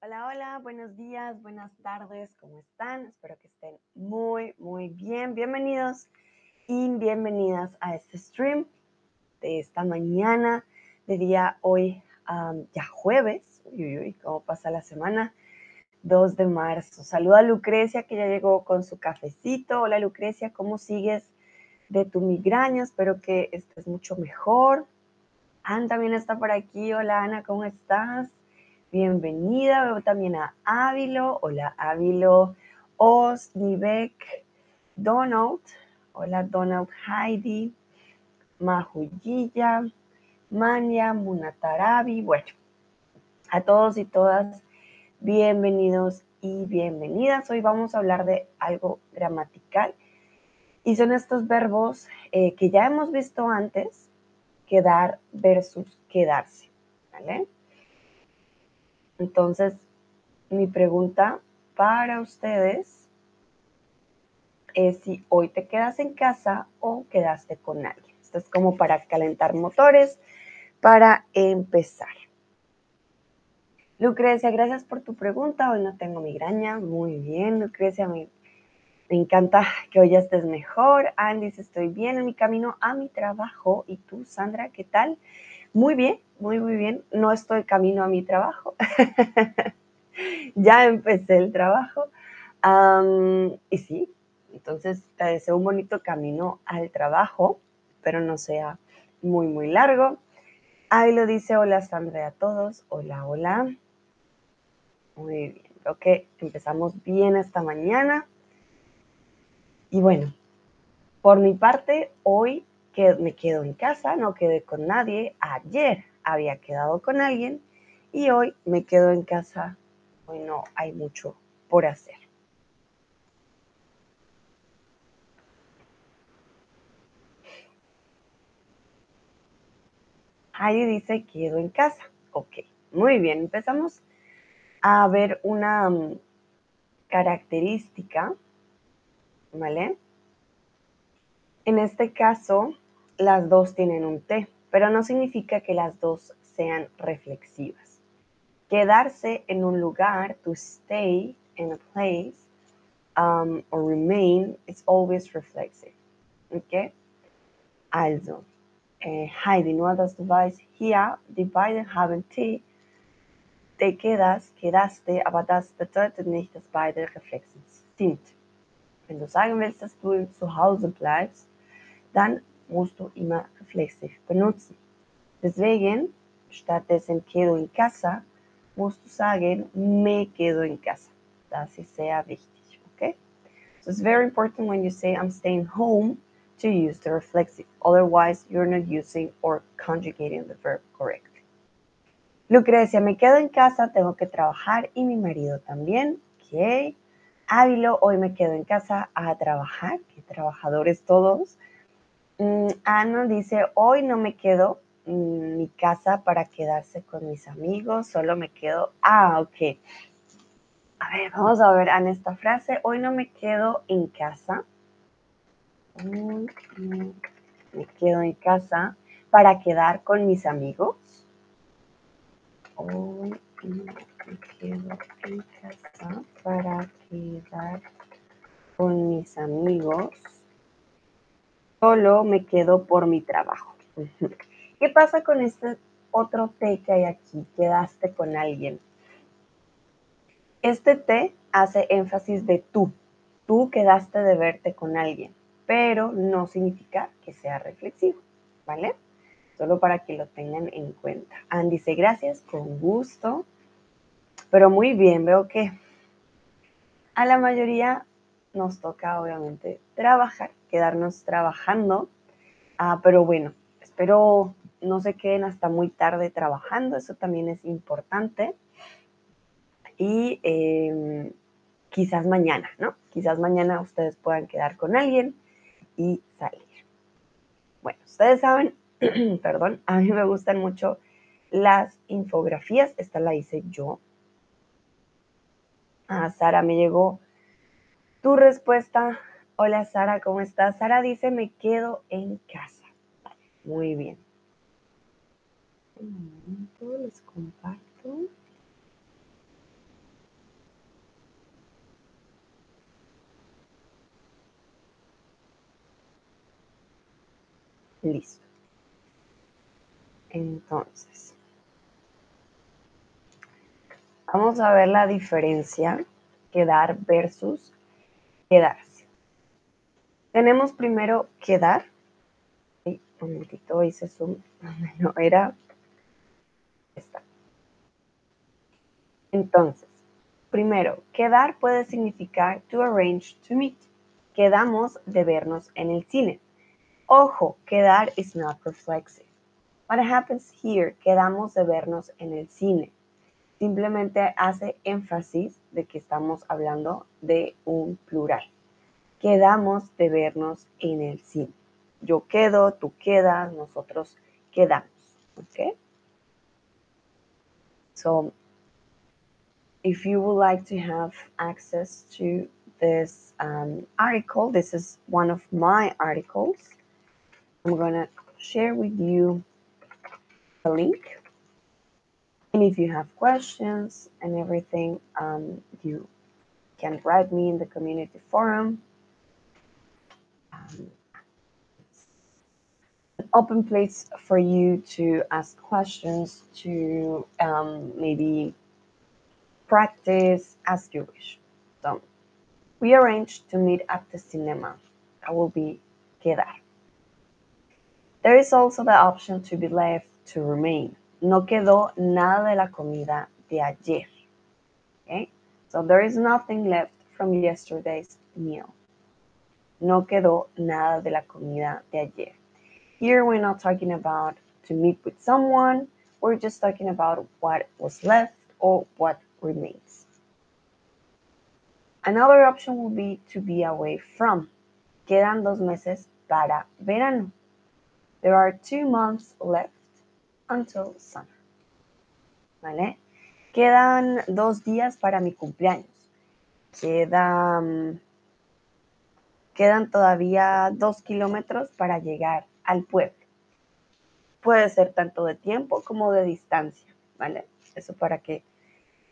Hola, hola, buenos días, buenas tardes, ¿cómo están? Espero que estén muy, muy bien. Bienvenidos y bienvenidas a este stream de esta mañana, de día hoy, ya jueves. Uy, uy, ¿cómo pasa la semana? 2 de marzo. Saluda a Lucrecia que ya llegó con su cafecito. Hola Lucrecia, ¿cómo sigues de tu migraña? Espero que estés mucho mejor. Ana también está por aquí. Hola Ana, ¿cómo estás? Bienvenida. También a Ávilo. Hola Ávilo. Os, Nivek, Donald. Hola Donald, Heidi. Mahuyilla. Mania, Munatarabi. Bueno, a todos y todas Bienvenidos y bienvenidas. Hoy vamos a hablar de algo gramatical y son estos verbos eh, que ya hemos visto antes, quedar versus quedarse. ¿vale? Entonces, mi pregunta para ustedes es si hoy te quedas en casa o quedaste con alguien. Esto es como para calentar motores, para empezar. Lucrecia, gracias por tu pregunta. Hoy no tengo migraña. Muy bien, Lucrecia. Me, encanta que hoy estés mejor. Andy, estoy bien en mi camino a mi trabajo. ¿Y tú, Sandra, qué tal? Muy bien, muy, muy bien. No estoy camino a mi trabajo. ya empecé el trabajo. y sí, entonces te deseo un bonito camino al trabajo, pero no sea muy, muy largo. Ahí lo dice, hola Sandra a todos. Hola, hola. Muy bien, creo que empezamos bien esta mañana. Y bueno, por mi parte, hoy que me quedo en casa, no quedé con nadie. Ayer había quedado con alguien y hoy me quedo en casa. Hoy no hay mucho por hacer. Heidi dice, quedo en casa. Ok, muy bien, empezamos a ver una mm, característica, ¿vale? En este caso, las dos tienen un T, pero no significa que las dos sean reflexivas. Quedarse en un lugar, to stay in a place, um, or remain, is always reflexive. Okay? Also, äh, Heidi, nur du weißt, hier, die beiden haben T te quedas, quedaste, aber das bedeutet nicht, dass beide reflexiv sind. Wenn du sagen willst, dass du zu Hause bleibst, dann musst du immer reflexiv benutzen. Deswegen, stattdessen quedo en casa, musst sagen, me quedo en casa. Das ist sehr wichtig, okay? So it's very important when you say I'm staying home to use the reflexive. Otherwise, you're not using or conjugating the verb correctly. Lucrecia, me quedo en casa, tengo que trabajar y mi marido también. Ok. Ávilo, hoy me quedo en casa a trabajar. Qué trabajadores todos. Mm, Ana dice, hoy no me quedo en mi casa para quedarse con mis amigos, solo me quedo. Ah, ok. A ver, vamos a ver Ana esta frase. Hoy no me quedo en casa. me quedo en casa para quedar con mis amigos. Hoy me quedo en casa para quedar con mis amigos. Solo me quedo por mi trabajo. ¿Qué pasa con este otro T que hay aquí? Quedaste con alguien. Este T hace énfasis de tú. Tú quedaste de verte con alguien, pero no significa que sea reflexivo, ¿vale? solo para que lo tengan en cuenta. Andy dice, gracias, con gusto. Pero muy bien, veo que a la mayoría nos toca obviamente trabajar, quedarnos trabajando. Ah, pero bueno, espero no se queden hasta muy tarde trabajando, eso también es importante. Y em, quizás mañana, ¿no? Quizás mañana ustedes puedan quedar con alguien y salir. Bueno, ustedes saben, perdón, a mí me gustan mucho las infografías. Esta la hice yo. Ah, Sara, me llegó tu respuesta, hola Sara, ¿cómo estás? Sara dice, me quedo en casa. Muy bien. Un momento, les comparto. Listo. Entonces, vamos a ver la diferencia quedar versus quedarse. Tenemos primero quedar. un momentito, hice zoom. No, era esta. Entonces, primero, quedar puede significar to arrange to meet. Quedamos de vernos en el cine. Ojo, quedar is not reflexive. What happens here? Quedamos de vernos en el cine. Simplemente hace énfasis de que estamos hablando de un plural. Quedamos de vernos en el cine. Yo quedo, tú quedas, nosotros quedamos. Okay? So, if you would like to have access to this um, article, this is one of my articles. I'm going to share with you a link. And if you have questions and everything, um, you can write me in the community forum. Um, an open place for you to ask questions, to um, maybe practice as you wish. So we arranged to meet at the cinema. That will be quedar. There is also the option to be left to remain. No quedó nada de la comida de ayer. Okay? So there is nothing left from yesterday's meal. No quedó nada de la comida de ayer. Here we're not talking about to meet with someone, we're just talking about what was left or what remains. Another option will be to be away from. Quedan dos meses para verano. There are two months left until summer. ¿Vale? Quedan dos días para mi cumpleaños. Quedan, quedan todavía dos kilómetros para llegar al pueblo. Puede ser tanto de tiempo como de distancia, ¿vale? Eso para que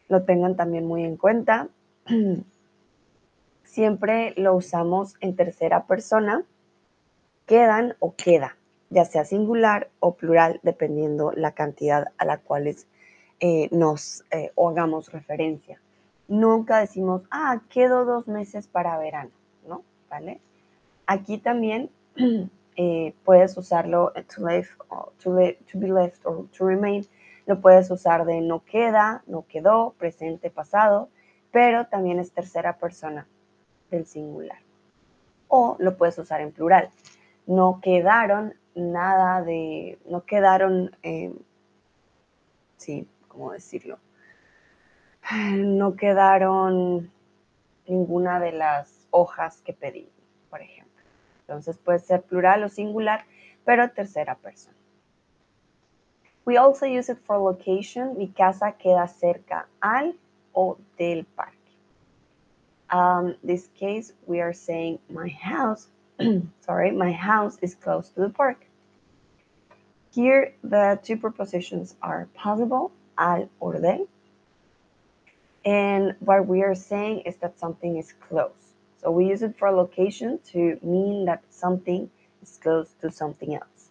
lo tengan también muy en cuenta. Siempre lo usamos en tercera persona. Quedan o queda ya sea singular o plural, dependiendo la cantidad a la cual eh, nos eh, hagamos referencia. Nunca decimos, ah, quedo dos meses para verano, ¿no? ¿Vale? Aquí también eh, puedes usarlo to, to, to be left or to remain. Lo puedes usar de no queda, no quedó, presente, pasado, pero también es tercera persona del singular. O lo puedes usar en plural. No quedaron nada de, no quedaron, eh, sí, ¿cómo decirlo? No quedaron ninguna de las hojas que pedí, por ejemplo. Entonces puede ser plural o singular, pero tercera persona. We also use it for location. Mi casa queda cerca al o del parque. Um, this case, we are saying my house sorry, my house is close to the park. Here, the two prepositions are possible, al or de. And what we are saying is that something is close. So we use it for location to mean that something is close to something else,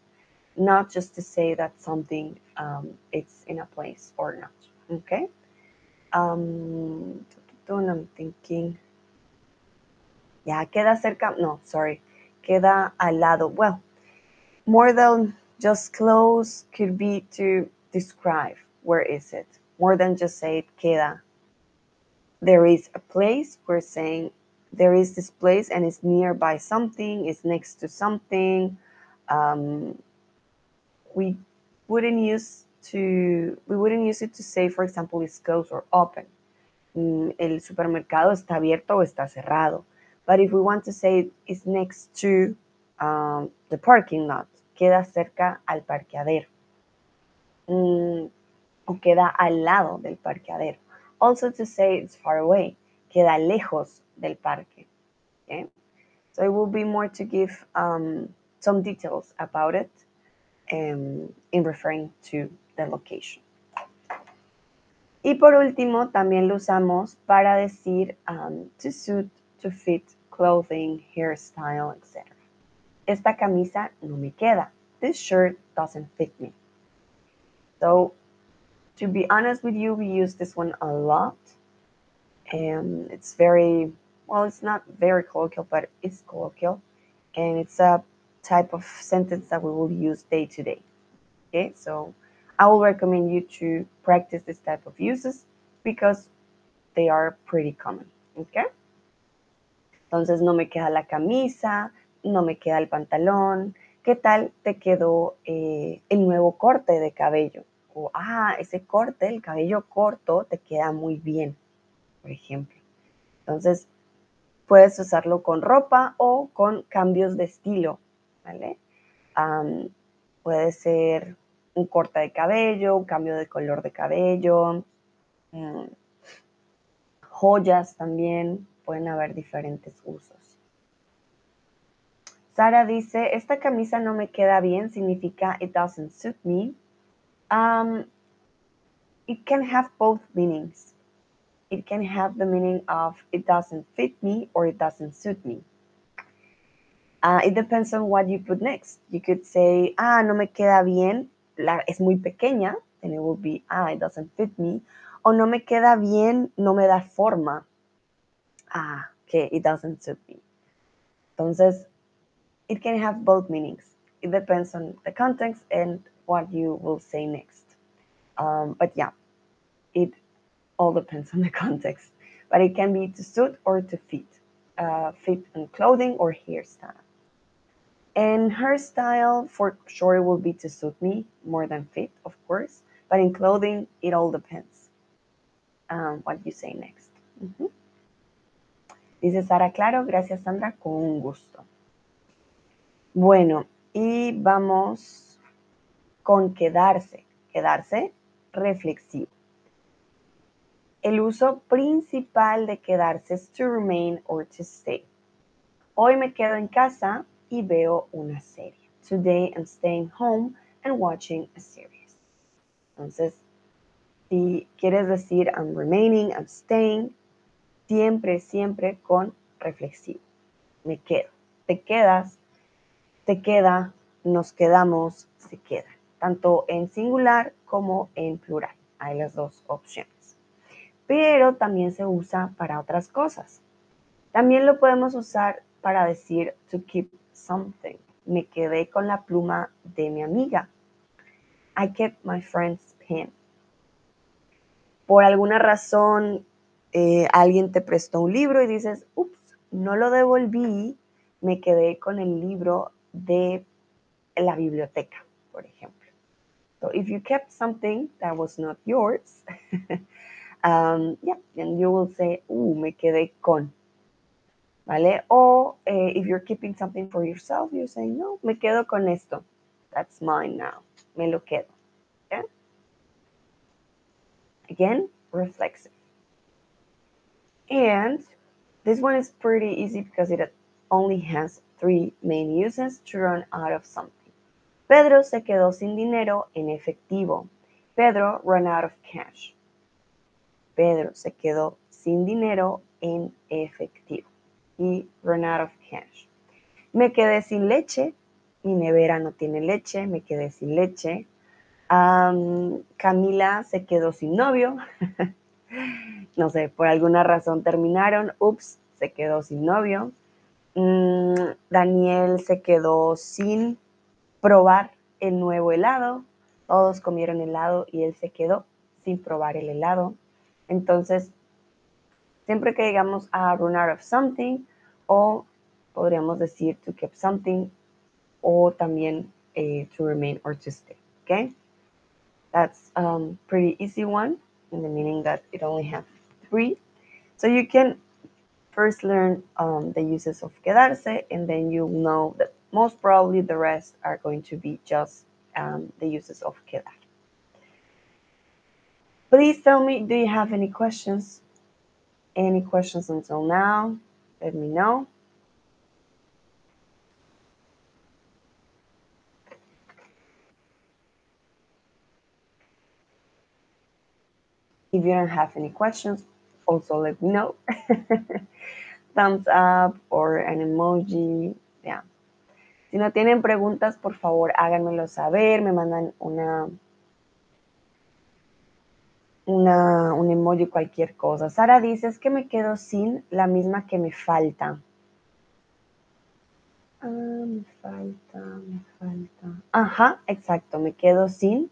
not just to say that something um, it's in a place or not. Okay. Um, I'm thinking. Yeah, queda cerca. No, sorry. queda al lado. Well, more than just close could be to describe where is it. More than just say queda. There is a place, we're saying there is this place and it's nearby something, it's next to something. Um, we wouldn't use to we wouldn't use it to say, for example, it's closed or open. Mm, el supermercado está abierto o está cerrado. But if we want to say it's next to um, the parking lot, queda cerca al parqueadero. Mm, o queda al lado del parqueadero. Also to say it's far away, queda lejos del parque. Okay? So it will be more to give um, some details about it um, in referring to the location. Y por último, también lo usamos para decir um, to suit to fit clothing, hairstyle, etc. Esta camisa no me queda. this shirt doesn't fit me. So, to be honest with you, we use this one a lot. And it's very, well, it's not very colloquial, but it's colloquial. And it's a type of sentence that we will use day to day. Okay, so I will recommend you to practice this type of uses because they are pretty common. Okay. Entonces, no me queda la camisa, no me queda el pantalón. ¿Qué tal te quedó eh, el nuevo corte de cabello? O, ah, ese corte, el cabello corto, te queda muy bien, por ejemplo. Entonces, puedes usarlo con ropa o con cambios de estilo, ¿vale? puede ser un corte de cabello, un cambio de color de cabello, mm, joyas también, pueden haber diferentes usos. Sara dice, esta camisa no me queda bien, significa it doesn't suit me. Um, it can have both meanings. It can have the meaning of it doesn't fit me or it doesn't suit me. Uh, it depends on what you put next. You could say, ah, no me queda bien, la, es muy pequeña, then it will be, ah, it doesn't fit me. O no me queda bien, no me da forma. Ah, okay, it doesn't suit me. Entonces, it can have both meanings. It depends on the context and what you will say next. Um, but yeah, it all depends on the context. But it can be to suit or to fit, uh, fit in clothing or hairstyle. And hairstyle for sure will be to suit me more than fit, of course. But in clothing, it all depends um, what you say next. Mm -hmm. Dice Sara, claro, gracias Sandra, con gusto. Bueno, y vamos con quedarse. Quedarse reflexivo. El uso principal de quedarse es to remain or to stay. Hoy me quedo en casa y veo una serie. Today I'm staying home and watching a series. Entonces, si quieres decir I'm remaining, I'm staying, siempre, siempre con reflexivo. Me quedo. Te quedas te queda, nos quedamos, se queda, tanto en singular como en plural. Hay las dos opciones. Pero también se usa para otras cosas. También lo podemos usar para decir to keep something. Me quedé con la pluma de mi amiga. I kept my friend's pen. Por alguna razón, eh, alguien te prestó un libro y dices, ups, no lo devolví, me quedé con el libro de la biblioteca, por ejemplo. So if you kept something that was not yours, um, yeah, and you will say, uh, me quedé con. ¿Vale? O eh, if you're keeping something for yourself, you say, no, me quedo con esto. That's mine now. Me lo quedo. Again, reflexive. And this one is pretty easy because it only has three main uses to run out of something. Pedro se quedó sin dinero en efectivo. Pedro ran out of cash. Pedro se quedó sin dinero en efectivo. Y run out of cash. Me quedé sin leche. Mi nevera no tiene leche. Me quedé sin leche. Camila se quedó sin novio. no sé, por alguna razón terminaron. Ups, se quedó sin novio. Mm, Daniel se quedó sin probar el nuevo helado. Todos comieron helado y él se quedó sin probar el helado. Entonces, siempre que digamos a run out of something o podríamos decir to keep something o también eh, to remain or to stay. Okay? That's um, pretty easy one in the meaning that it only has three. So you can first learn um, the uses of quedarse, and then you'll know that most probably the rest are going to be just um, the uses of quedar. Please tell me, do you have any questions? Any questions until now? Let me know. If you don't have any questions, also let me know. thumbs up or an emoji. Yeah. Si no tienen preguntas, por favor, háganmelo saber, me mandan una, una, un emoji, cualquier cosa. Sara dice, es que me quedo sin la misma que me falta. Ah, me falta, me falta. Ajá, exacto, me quedo sin,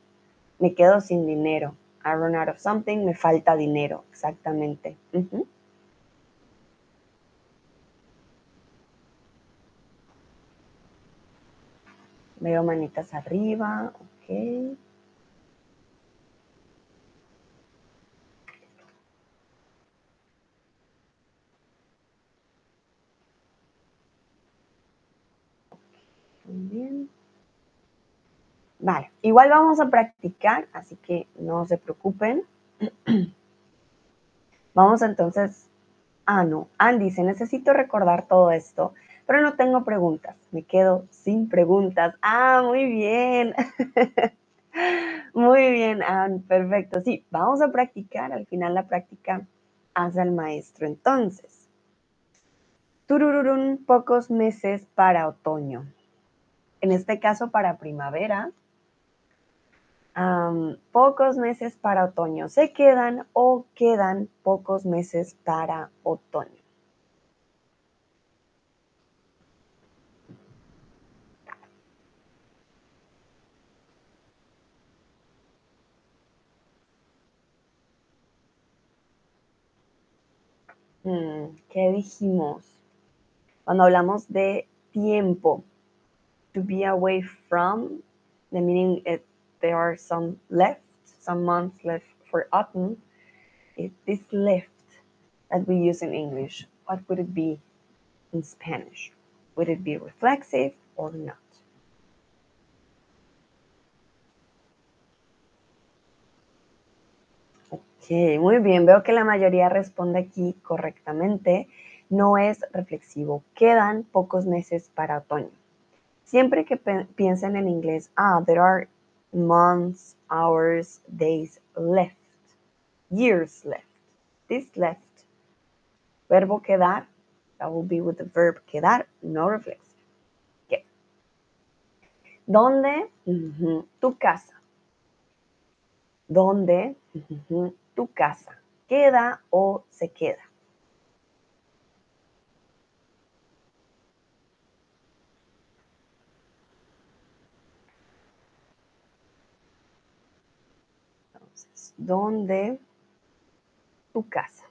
me quedo sin dinero. I run out of something, me falta dinero, exactamente. Veo manitas arriba, ok. Muy bien. Vale, igual vamos a practicar, así que no se preocupen. Vamos entonces. Ah, no. Andy dice, necesito recordar todo esto, pero no tengo preguntas. Me quedo sin preguntas. Ah, muy bien. muy bien, Anne. Perfecto. Sí, vamos a practicar. Al final la práctica hace al maestro. Entonces, turururun, pocos meses para otoño. En este caso, para primavera, pocos meses para otoño. ¿Se quedan o quedan pocos meses para otoño? Mm, ¿Qué dijimos? Cuando hablamos de tiempo, to be away from, the meaning it there are some left, some months left for autumn, if this left that we use in English, what would it be in Spanish? Would it be reflexive or not? Ok, muy bien, veo que la mayoría responde aquí correctamente. No es reflexivo. Quedan pocos meses para otoño. Siempre que piensen en inglés, ah, there are months, hours, days left, years left. This left. Verbo quedar, that will be with the verb quedar, no reflexive. ¿Dónde? Tu casa. ¿Dónde? Tu casa. ¿Queda o se queda? ¿Dónde? Tu casa.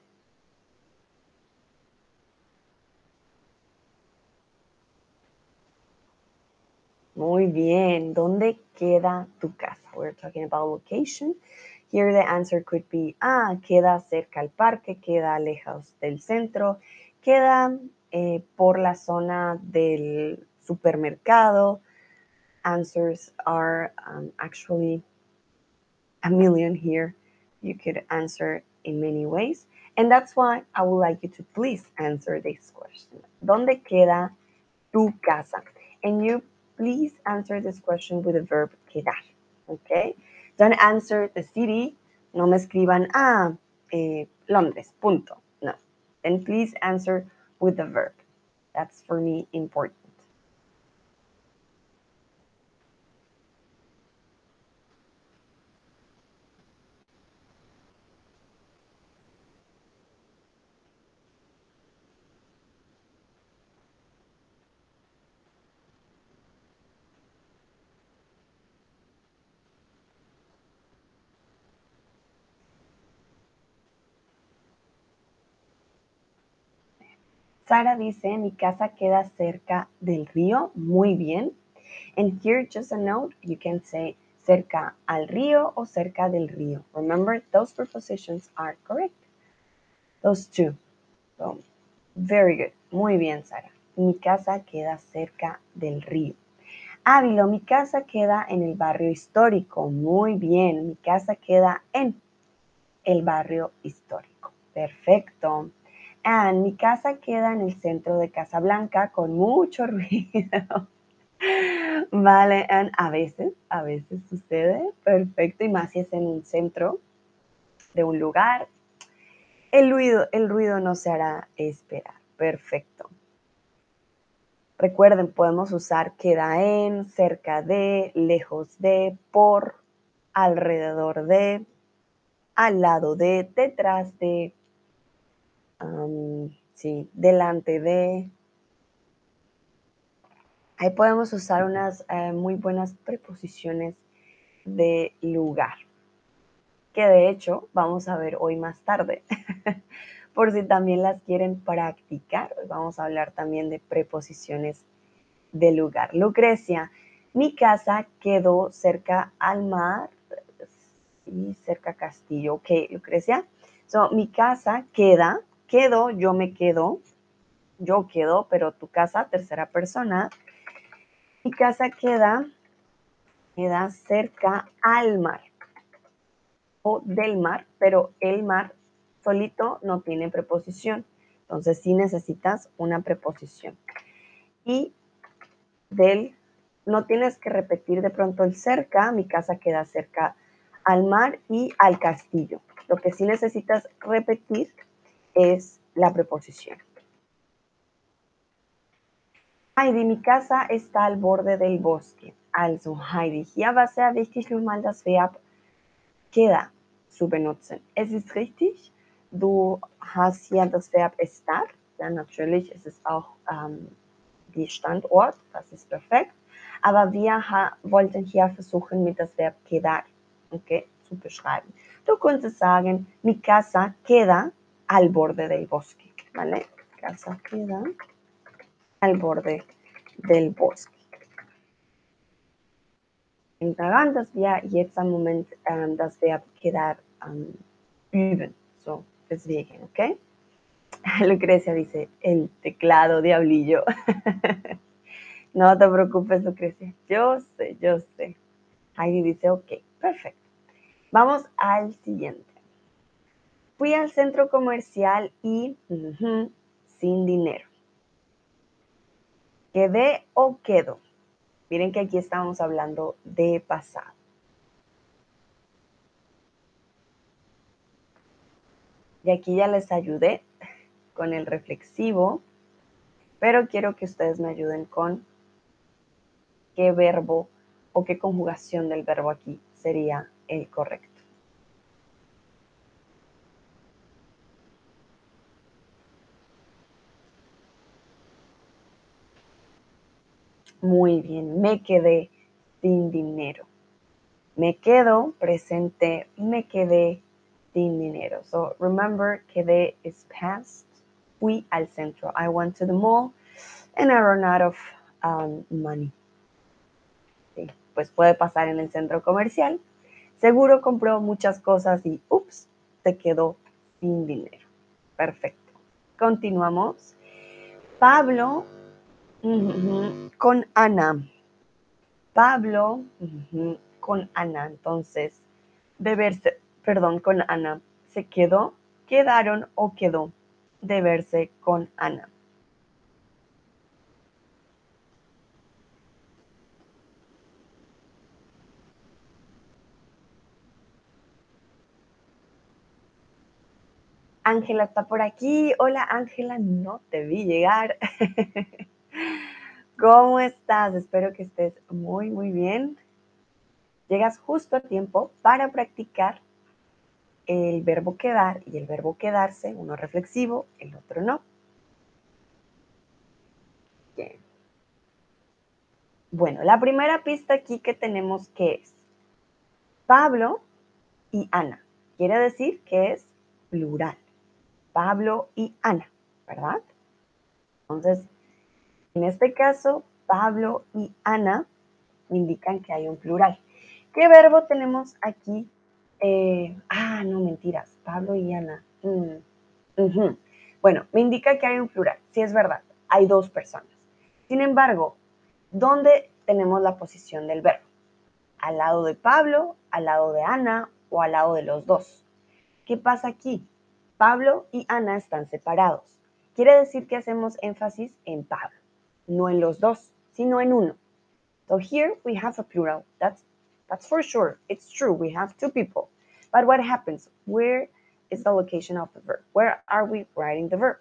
Muy bien. ¿Dónde queda tu casa? We're talking about location. Here the answer could be, ah, queda cerca al parque, queda lejos del centro, queda eh, por la zona del supermercado. Answers are um, actually a million here. You could answer in many ways. And that's why I would like you to please answer this question. ¿Dónde queda tu casa? And you please answer this question with the verb quedar. Okay? Don't answer the city. No me escriban, ah, eh, Londres, punto. No. Then please answer with the verb. That's for me important. Sara dice, mi casa queda cerca del río. Muy bien. And here, just a note, you can say cerca al río o cerca del río. Remember, those prepositions are correct. Those two. So, very good. Muy bien, Sara. Mi casa queda cerca del río. Ávilo, mi casa queda en el barrio histórico. Muy bien, mi casa queda en el barrio histórico. Perfecto. And mi casa queda en el centro de Casablanca con mucho ruido. Vale, and a veces, a veces sucede. Perfecto, y más si es en un centro de un lugar. El ruido, el ruido no se hará esperar. Perfecto. Recuerden, podemos usar queda en, cerca de, lejos de, por, alrededor de, al lado de, detrás de, sí, delante de. Ahí podemos usar unas eh, muy buenas preposiciones de lugar, que de hecho vamos a ver hoy más tarde. Por si también las quieren practicar, vamos a hablar también de preposiciones de lugar. Lucrecia, mi casa quedó cerca al mar y cerca a Castillo. Ok, Lucrecia. So, mi casa queda, quedo, yo me quedo, yo quedo, pero tu casa, tercera persona. Mi casa queda, queda cerca al mar o del mar, pero el mar solito no tiene preposición. Entonces sí necesitas una preposición. Y del, no tienes que repetir de pronto el cerca, mi casa queda cerca al mar y al castillo. Lo que sí necesitas repetir es la preposición. Heidi, mi casa está al borde del bosque. Also, Heidi, hier war sehr wichtig nun mal das Verb queda zu benutzen. Es ist richtig, du hast hier das Verb estar. Ja, natürlich ist es auch ähm, die Standort, das ist perfekt. Aber wir wollten hier versuchen, mit das Verb quedar okay, zu beschreiben. Du könntest sagen, mi casa queda al borde del bosque, ¿vale? Casa queda al borde del bosque. In daran, dass wir jetzt am Moment ähm, das Verb quedar üben. So, deswegen, ¿ok? Lucrecia dice, el teclado diablillo. no te preocupes, Lucrecia. Yo sé, yo sé. Heidi dice, ok, perfecto. Vamos al siguiente. Fui al centro comercial y sin dinero. ¿Quedé o quedo? Miren que aquí estamos hablando de pasado. Y aquí ya les ayudé con el reflexivo, pero quiero que ustedes me ayuden con qué verbo o qué conjugación del verbo aquí sería el correcto. Muy bien, me quedé sin dinero. Me quedo presente, me quedé sin dinero. So remember, quedé is past. Fui al centro. I went to the mall and I ran out of um, money. Pues puede pasar en el centro comercial. Seguro compró muchas cosas y, ups, se quedó sin dinero. Perfecto. Continuamos. Pablo con Ana. Pablo con Ana. Entonces, beberse, perdón, con Ana. ¿Se quedó, quedaron o quedó de verse con Ana? Ángela está por aquí. Hola Ángela, no te vi llegar. ¿Cómo estás? Espero que estés muy, muy bien. Llegas justo a tiempo para practicar el verbo quedar y el verbo quedarse, uno reflexivo, el otro no. Bien. Bueno, la primera pista aquí que tenemos que es Pablo y Ana. Quiere decir que es plural. Pablo y Ana, ¿verdad? Entonces, en este caso, Pablo y Ana indican que hay un plural. ¿Qué verbo tenemos aquí? Eh, ah, no, mentiras. Pablo y Ana. Mm, bueno, me indica que hay un plural. Sí, es verdad. Hay dos personas. Sin embargo, ¿dónde tenemos la posición del verbo? ¿Al lado de Pablo, al lado de Ana o al lado de los dos? ¿Qué pasa aquí? Pablo y Ana están separados. Quiere decir que hacemos énfasis en Pablo no en los dos, sino en uno. So here we have a plural. That's, that's for sure. It's true. We have two people. But what happens? Where is the location of the verb? Where are we writing the verb?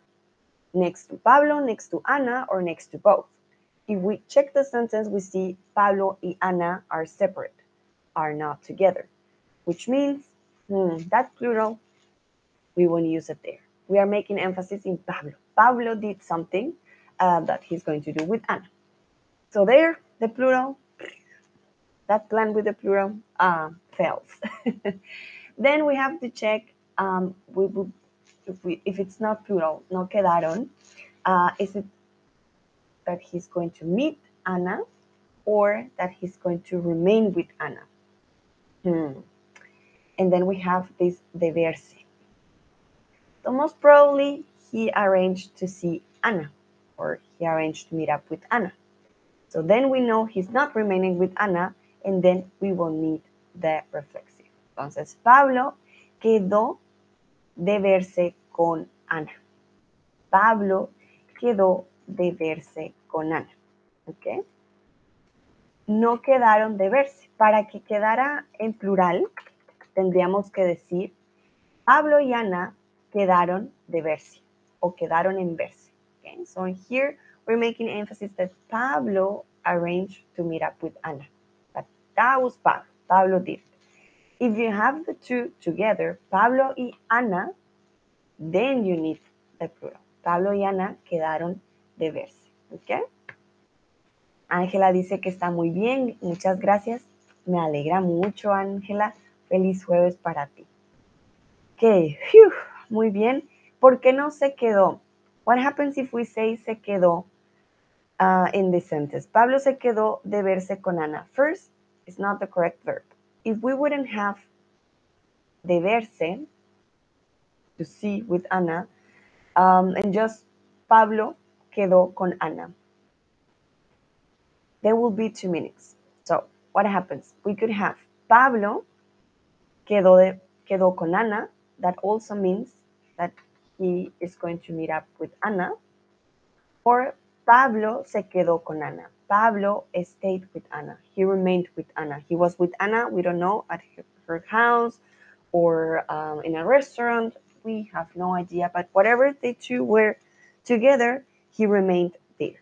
Next to Pablo, next to Ana, or next to both? if we check the sentence, we see Pablo y Ana are separate, are not together, which means hmm, that plural, we won't use it there. We are making emphasis in Pablo. Pablo did something uh, that he's going to do with Anna. So there, the plural, that plan with the plural uh, fails. then we have to check um, we would, if, we, if it's not plural, no quedaron, uh, is it that he's going to meet Anna or that he's going to remain with Anna? Hmm. And then we have this de verse. So most probably he arranged to see Ana or he arranged to meet up with Ana. So then we know he's not remaining with Ana and then we will need the reflexive. Entonces, Pablo quedó de verse con Ana. Pablo quedó de verse con Ana. ¿Ok? No quedaron de verse. Para que quedara en plural, tendríamos que decir Pablo y Ana quedaron de verse o quedaron en verse. Okay? So here we're making emphasis that Pablo arranged to meet up with Ana. But that was Pablo. Pablo did. If you have the two together, Pablo y Ana, then you need the plural. Pablo y Ana quedaron de verse. ¿Ok? Ángela dice que está muy bien. Muchas gracias. Me alegra mucho, Ángela. Feliz jueves para ti. Ok, muy bien. ¿Por qué no se quedó? What happens if we say se quedó uh, in the sentence? Pablo se quedó de verse con Ana. First, it's not the correct verb. If we wouldn't have de verse, to see with Ana, um, and just Pablo quedó con Ana. There will be two meanings. So, what happens? We could have Pablo quedó, de, quedó con Ana. That also means that he is going to meet up with Ana. Or Pablo se quedó con Ana. Pablo stayed with Ana. He remained with Ana. He was with Ana, we don't know, at her house or um, in a restaurant. We have no idea. But whatever the two were together, he remained there.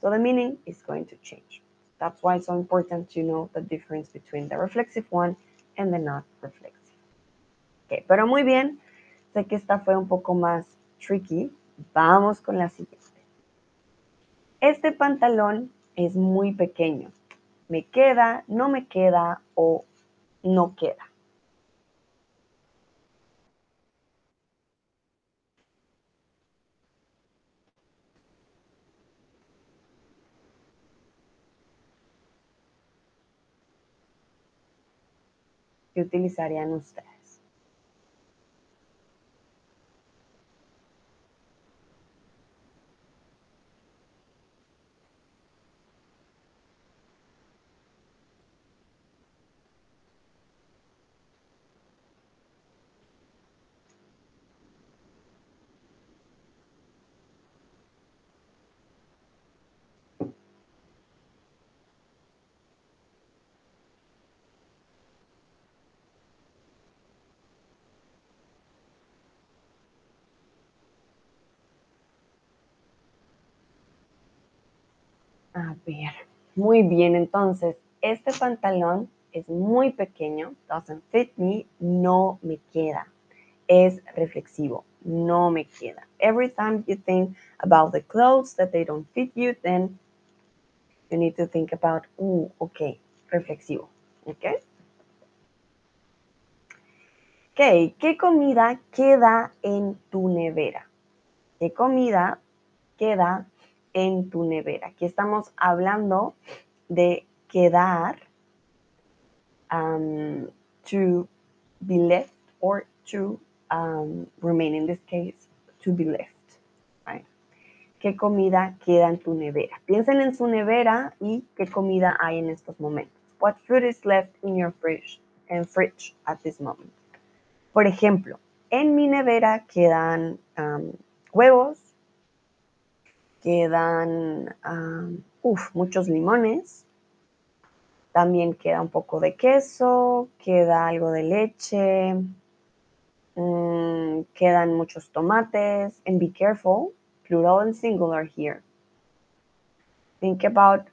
So the meaning is going to change. That's why it's so important to know the difference between the reflexive one and the not reflexive. Okay, pero muy bien. Sé que esta fue un poco más tricky. Vamos con la siguiente. Este pantalón es muy pequeño. Me queda, no me queda o no queda. ¿Qué utilizarían ustedes? A ver, muy bien, entonces, este pantalón es muy pequeño, doesn't fit me, no me queda. Es reflexivo, no me queda. Every time you think about the clothes that they don't fit you, then you need to think about, uh, ok, reflexivo, ok. Ok, ¿qué comida queda en tu nevera? ¿Qué comida queda en tu nevera. Aquí estamos hablando de quedar, um, to be left or to um, remain in this case, to be left. Right? ¿Qué comida queda en tu nevera? Piensen en su nevera y qué comida hay en estos momentos. What food is left in your fridge, and fridge at this moment? Por ejemplo, en mi nevera quedan um, huevos, quedan muchos limones, también queda un poco de queso, queda algo de leche, mm, quedan muchos tomates, and be careful, plural and singular here. think about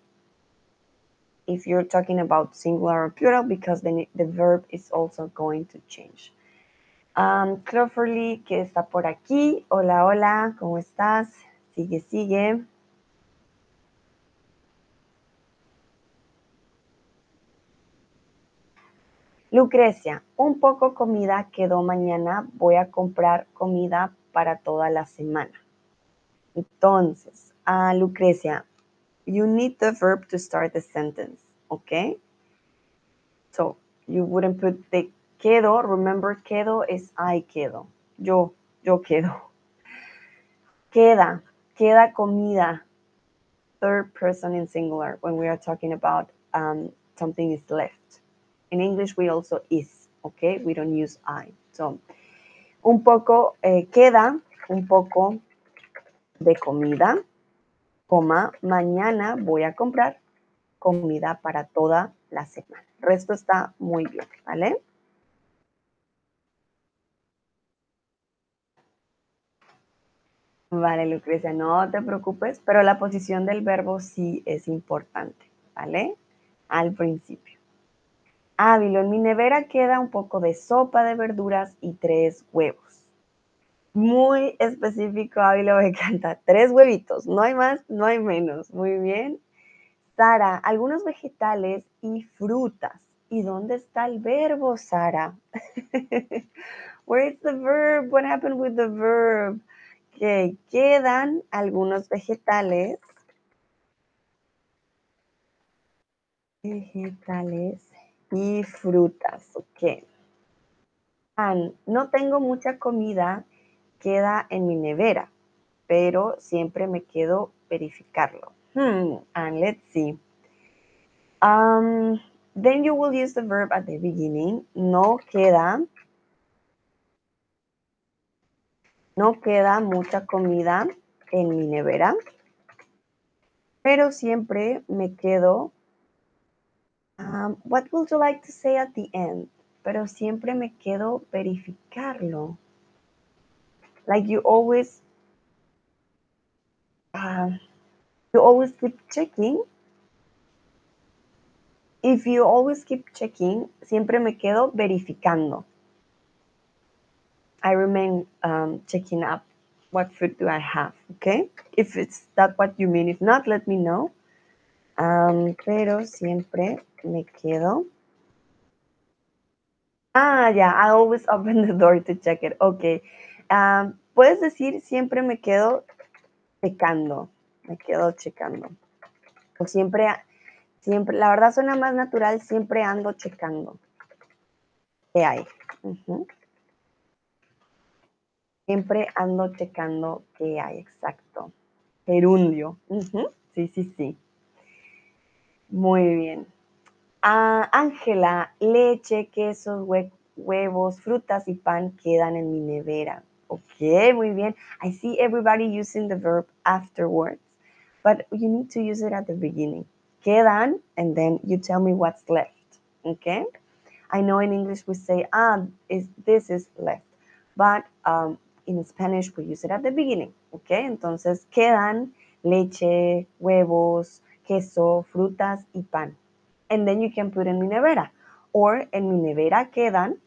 if you're talking about singular or plural because the, the verb is also going to change. Um, Crawfordly, que está por aquí. Hola, hola, ¿cómo estás? Sigue, sigue. Lucrecia, un poco comida quedó mañana, voy a comprar comida para toda la semana. Entonces, uh, Lucrecia, you need the verb to start the sentence, okay? So, you wouldn't put the quedo, remember quedo is I quedo, yo, yo quedo. Queda, queda comida, third person in singular when we are talking about um, something is left. In English, we also is, okay? We don't use I. So, un poco, eh, queda un poco de comida, coma, mañana voy a comprar comida para toda la semana. El resto está muy bien, ¿vale? Vale, Lucrecia, no te preocupes, pero la posición del verbo sí es importante, ¿vale? Al principio. Ávilo, en mi nevera queda un poco de sopa de verduras y tres huevos. Muy específico, Ávilo, me encanta. Tres huevitos, no hay más, no hay menos. Muy bien. Sara, algunos vegetales y frutas. ¿Y dónde está el verbo, Sara? Where's the verb? What happened with the verb? Que quedan algunos vegetales. Vegetales y frutas, ok. no tengo mucha comida, queda en mi nevera, pero siempre me quedo verificarlo. Hmm, and let's see. Um, then you will use the verb at the beginning. No queda. No queda mucha comida en mi nevera, pero siempre me quedo Um, what would you like to say at the end? Pero siempre me quedo verificarlo. Like you always, uh, you always keep checking. If you always keep checking, siempre me quedo verificando. I remain um, checking up what food do I have, okay? If it's that what you mean, if not, let me know. Um, pero siempre me quedo. Ah, ya, I always open the door to check it. Ok. Um, Puedes decir siempre me quedo checando. Me quedo checando. O siempre, siempre, la verdad suena más natural, siempre ando checando. ¿Qué hay? Siempre ando checando qué hay, exacto. Gerundio. Sí, sí, sí. Muy bien. Ah, Ángela, leche, quesos, huevos, frutas y pan quedan en mi nevera. Ok, muy bien. I see everybody using the verb afterwards, but you need to use it at the beginning. Quedan, and then you tell me what's left. Okay? I know in English we say, ah, is, this is left, but um, in Spanish we use it at the beginning. Okay? Entonces, quedan leche, huevos, queso, frutas y pan and then you can put en mi nevera. Or en mi nevera quedan,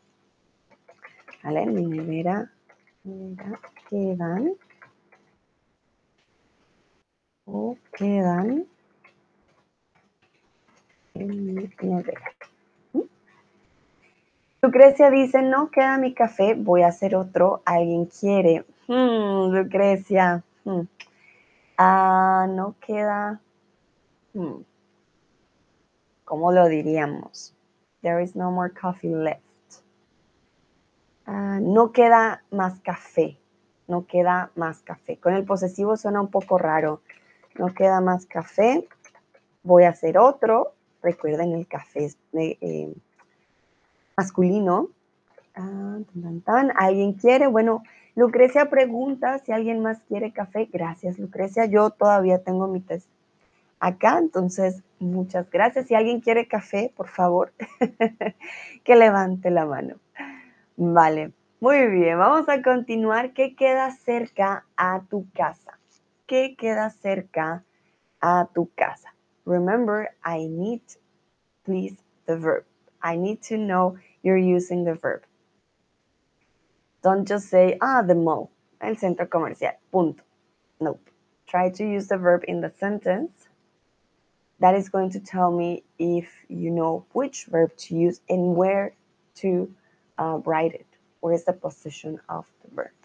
¿vale? En mi nevera, quedan, o quedan en mi nevera. Lucrecia dice, no queda mi café, voy a hacer otro, alguien quiere. Hmm, Lucrecia, hmm. ah, no queda. Hmm. ¿Cómo lo diríamos? There is no more coffee left. Ah, no queda más café. No queda más café. Con el posesivo suena un poco raro. No queda más café. Voy a hacer otro. Recuerden, el café es eh, masculino. Ah, ¿Alguien quiere? Bueno, Lucrecia pregunta si alguien más quiere café. Gracias, Lucrecia. Yo todavía tengo mi test acá. Entonces, muchas gracias. Si alguien quiere café, por favor, que levante la mano. Vale, muy bien. Vamos a continuar. ¿Qué queda cerca a tu casa? ¿Qué queda cerca a tu casa. Remember, I need, please, the verb. I need to know you're using the verb. Don't just say, ah, the mall, el centro comercial, punto. Nope. Try to use the verb in the sentence. That is going to tell me if you know which verb to use and where to uh, write it. Where is the position of the verb?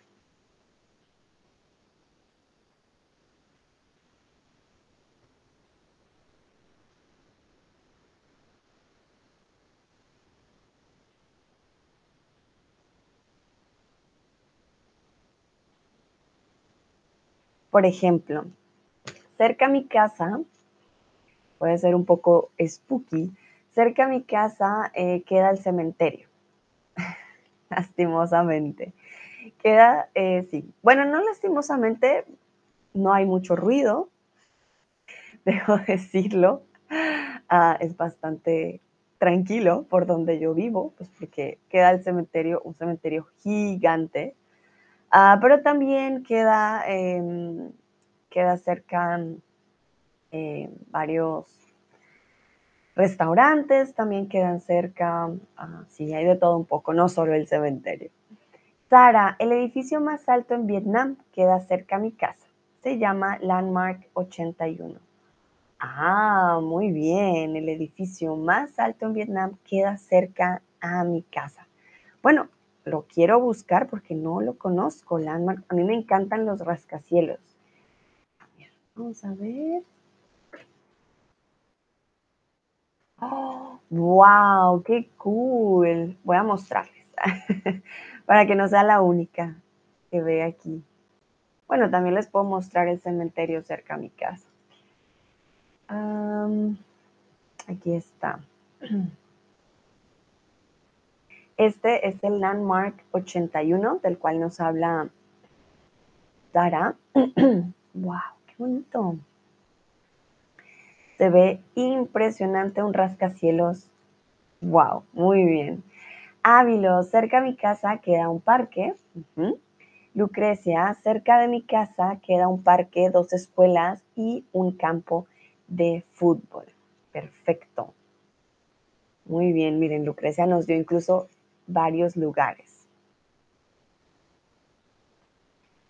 Por ejemplo, cerca a mi casa, puede ser un poco spooky, cerca a mi casa eh, queda el cementerio, lastimosamente. Queda, eh, sí, bueno, no lastimosamente, no hay mucho ruido, debo decirlo, ah, es bastante tranquilo por donde yo vivo, pues porque queda el cementerio, un cementerio gigante, Ah, pero también queda, em, queda cerca eh, varios restaurantes, también quedan cerca, ah, sí, hay de todo un poco, no solo el cementerio. Sara, el edificio más alto en Vietnam queda cerca a mi casa. Se llama Landmark 81. Ah, muy bien. El edificio más alto en Vietnam queda cerca a mi casa. Bueno, lo quiero buscar porque no lo conozco, Landmark. A mí me encantan los rascacielos. Vamos a ver. ¡Wow! ¡Qué cool! Voy a mostrarles para que no sea la única que ve aquí. Bueno, también les puedo mostrar el cementerio cerca a mi casa. aquí está. Este es el Landmark 81 del cual nos habla Dara. ¡Wow! ¡Qué bonito! Se ve impresionante un rascacielos. ¡Wow! Muy bien. Ávilo, cerca de mi casa queda un parque. Lucrecia, cerca de mi casa queda un parque, dos escuelas y un campo de fútbol. Perfecto. Muy bien, miren, Lucrecia nos dio incluso varios lugares.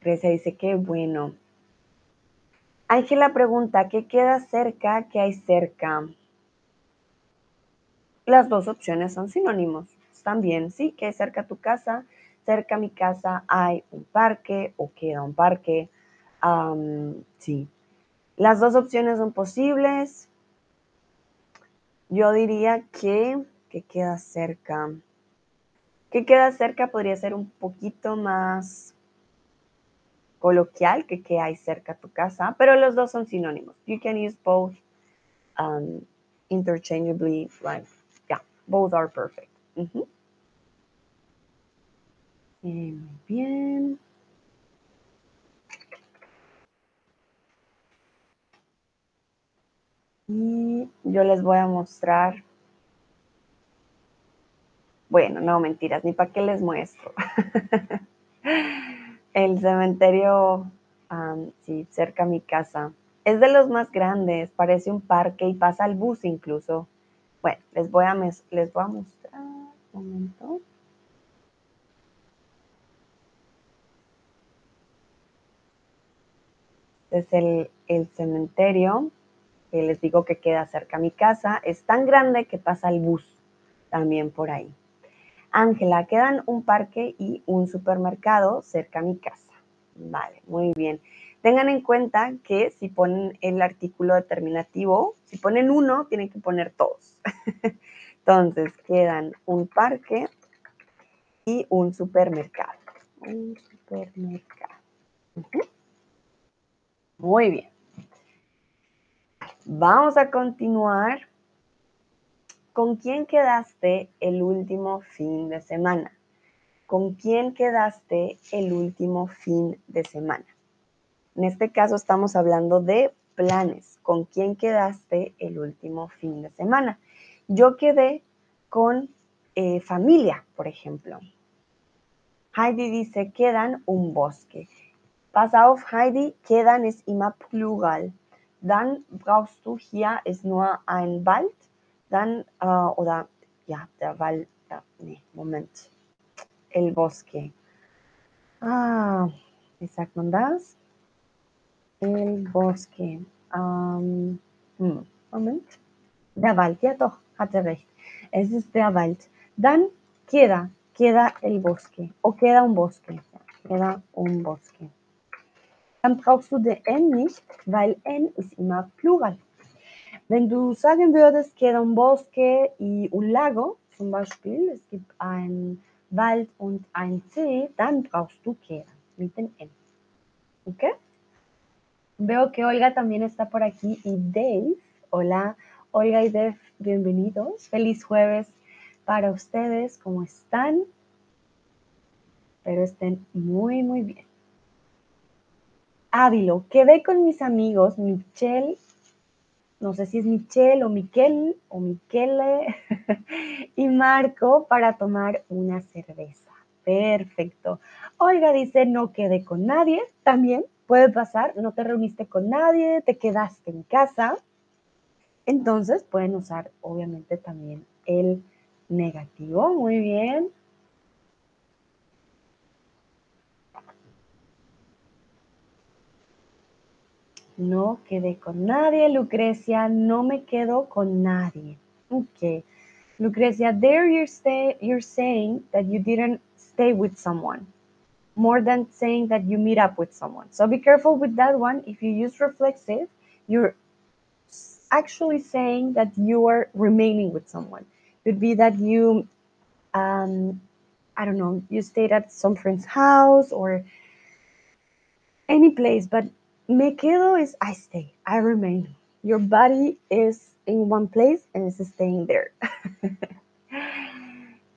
Grecia dice que bueno. Ángela pregunta, ¿qué queda cerca? ¿Qué hay cerca? Las dos opciones son sinónimos. También, sí, que cerca a tu casa, cerca a mi casa hay un parque o queda un parque. sí. Las dos opciones son posibles. Yo diría que, que queda cerca que queda cerca podría ser un poquito más coloquial que que hay cerca a tu casa, pero los dos son sinónimos. You can use both um, interchangeably, like, yeah, both are perfect. muy bien. Y yo les voy a mostrar bueno, no, mentiras, ni para qué les muestro. el cementerio, sí, cerca a mi casa. Es de los más grandes, parece un parque y pasa el bus incluso. Bueno, les voy a, les voy a mostrar. Un momento. es el, el cementerio que les digo que queda cerca a mi casa. Es tan grande que pasa el bus también por ahí. Ángela, quedan un parque y un supermercado cerca a mi casa. Vale, muy bien. Tengan en cuenta que si ponen el artículo determinativo, si ponen uno, tienen que poner todos. Entonces, quedan un parque y un supermercado. Un supermercado. Muy bien. Vamos a continuar ¿Con quién quedaste el último fin de semana? ¿Con quién quedaste el último fin de semana? En este caso estamos hablando de planes. ¿Con quién quedaste el último fin de semana? Yo quedé con eh, familia, por ejemplo. Heidi dice, quedan un bosque. Pasa off Heidi, quedan es ima plural. dann brauchst du, hier ist nur ein Wald, dann, äh, oder ja, der Wald, ja, nee, Moment, el bosque. Ah, wie sagt man das? El bosque. Ähm, hm, Moment. Der Wald, ja doch, hatte recht. Es ist der Wald. Dann queda, queda el bosque. O queda un bosque. Queda un bosque. Dann brauchst du den N nicht, weil N ist immer Plural. Wenn sagen würdest, queda un bosque y un lago, zum Beispiel, es gibt ein Wald und ein See, dann brauchst du queda mit den N. ¿Ok? Veo que Olga también está por aquí y Dave. Hola, Olga y Dave, bienvenidos. Feliz jueves para ustedes. ¿Cómo están? Espero estén muy, muy bien. Ávilo, quedé con mis amigos Michelle, no sé si es Michelle o Miquel o Miquele y Marco para tomar una cerveza. Perfecto. Olga dice, no quedé con nadie. También puede pasar, no te reuniste con nadie, te quedaste en casa. Entonces pueden usar obviamente también el negativo. Muy bien. No quedé con nadie. Lucrecia, no me quedo con nadie. Ok. Lucrecia, there you're, you're saying that you didn't stay with someone more than saying that you meet up with someone. So be careful with that one. If you use reflexive, you're actually saying that you are remaining with someone. It would be that you, um, I don't know, you stayed at some friend's house or any place, but me quedo is I stay, I remain. Your body is in one place and it's staying there.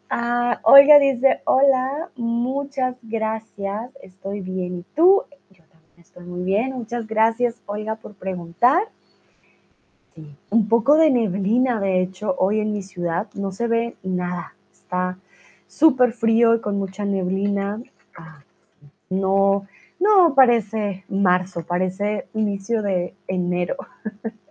Ah, Olga dice, hola, muchas gracias, estoy bien. ¿Y tú? Yo también estoy muy bien. Muchas gracias, Olga, por preguntar. Sí, un poco de neblina, de hecho, hoy en mi ciudad. No se ve nada. Está súper frío y con mucha neblina. Ah, no, no parece marzo, parece inicio de enero.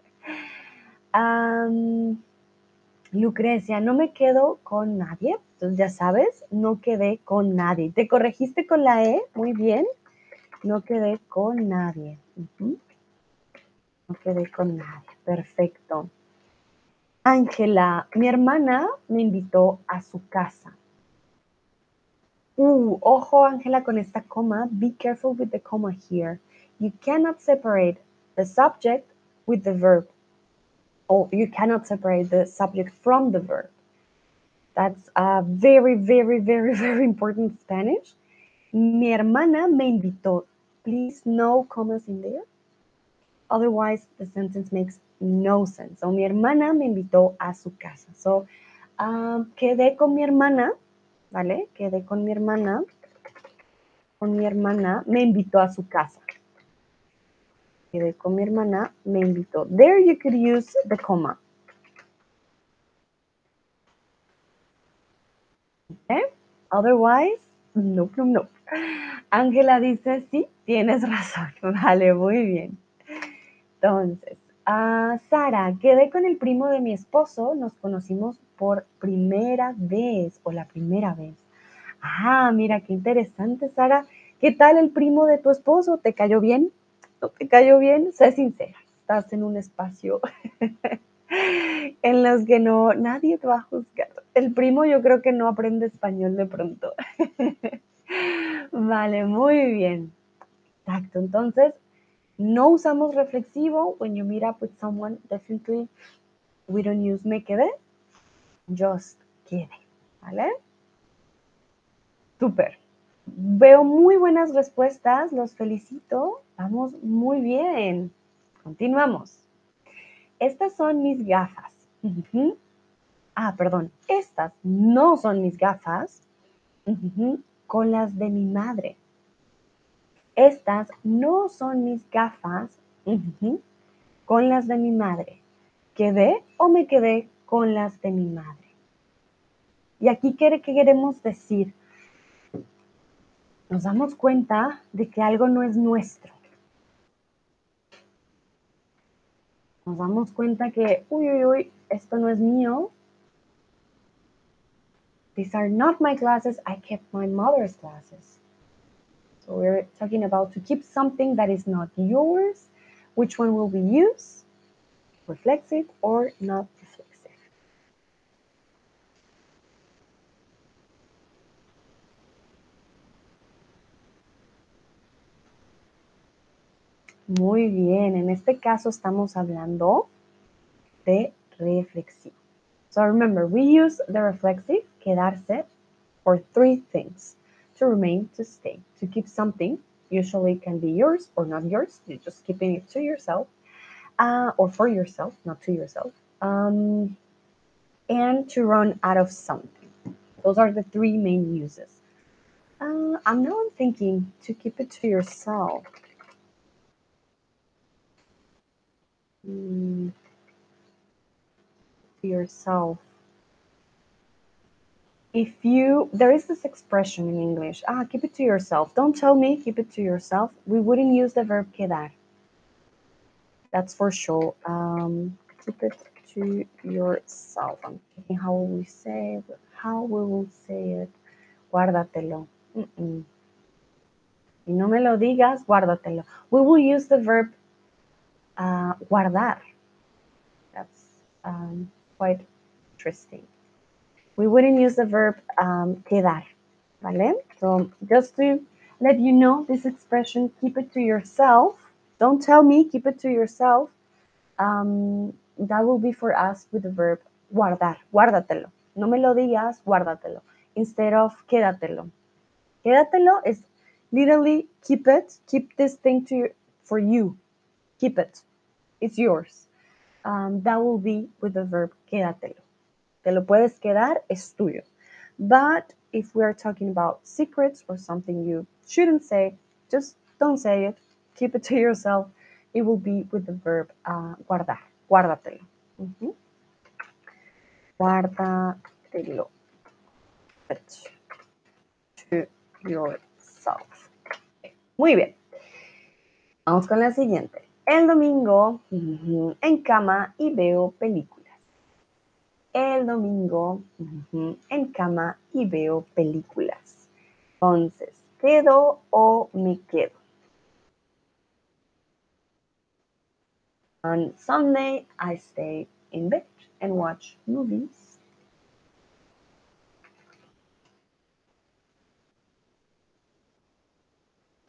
Lucrecia, no me quedo con nadie. Entonces ya sabes, no quedé con nadie. ¿Te corregiste con la E? Muy bien. No quedé con nadie. No quedé con nadie. Perfecto. Ángela, mi hermana me invitó a su casa. Uh, ojo Ángela con esta coma. Be careful with the comma here. You cannot separate the subject with the verb. Or you cannot separate the subject from the verb. That's a very, very, very, very important Spanish. Mi hermana me invitó. Please, no commas in there. Otherwise, the sentence makes no sense. So, mi hermana me invitó a su casa. So, um, quedé con mi hermana, ¿vale? Quedé con mi hermana. Con mi hermana me invitó a su casa. Quedé con mi hermana, me invitó. There you could use the comma. Okay? Otherwise, no, no, no. Ángela dice, sí, tienes razón. Vale, muy bien. Entonces, uh, Sara, quedé con el primo de mi esposo, nos conocimos por primera vez o la primera vez. Ah, mira, qué interesante, Sara. ¿Qué tal el primo de tu esposo? ¿Te cayó bien? ¿No te cayó bien? Sé sincera, estás en un espacio en los que no, nadie te va a juzgar. El primo yo creo que no aprende español de pronto. vale, muy bien. Exacto, entonces no usamos reflexivo. When you meet up with someone, definitely we don't use me quedé, just quedé, ¿vale? Súper. Veo muy buenas respuestas, los felicito. Vamos muy bien. Continuamos. Estas son mis gafas. Ah, perdón. Estas no son mis gafas. Con las de mi madre. Estas no son mis gafas. Con las de mi madre. ¿Quedé o me quedé con las de mi madre? Y aquí, ¿qué queremos decir? Nos damos cuenta de que algo no es nuestro. nos damos cuenta que, uy, uy, uy, esto no es mío. These are not my glasses. I kept my mother's glasses. So we're talking about to keep something that is not yours. Which one will we use? Reflexive or not reflexive? Muy bien, en este caso estamos hablando de reflexivo. So remember, we use the reflexive, quedarse, for three things. To remain, to stay, to keep something, usually can be yours or not yours, you're just keeping it to yourself, uh, or for yourself, not to yourself, um, and to run out of something. Those are the three main uses. Uh, I'm now thinking to keep it to yourself. Mm, to yourself. If you, there is this expression in English, ah, keep it to yourself. Don't tell me, keep it to yourself. We wouldn't use the verb quedar. That's for sure. Um, keep it to yourself. I'm thinking how will we say it? How we say it? Guárdatelo. Mm -mm. No me lo digas, guárdatelo. We will use the verb uh, guardar. That's um, quite interesting. We wouldn't use the verb um, quedar, ¿vale? So just to let you know this expression, keep it to yourself. Don't tell me, keep it to yourself. Um, that will be for us with the verb guardar, guárdatelo. No me lo digas, guárdatelo. Instead of quédatelo. Quédatelo is literally keep it, keep this thing to for you. Keep it. It's yours. Um, that will be with the verb quédatelo. Te lo puedes quedar, es tuyo. But if we are talking about secrets or something you shouldn't say, just don't say it. Keep it to yourself. It will be with the verb uh, guardar. Guárdatelo. Uh. Guárdatelo. To yourself. Muy bien. Vamos con la siguiente. El domingo en cama y veo películas. El domingo en cama y veo películas. Entonces, ¿quedo o me quedo? On Sunday, I stay in bed and watch movies.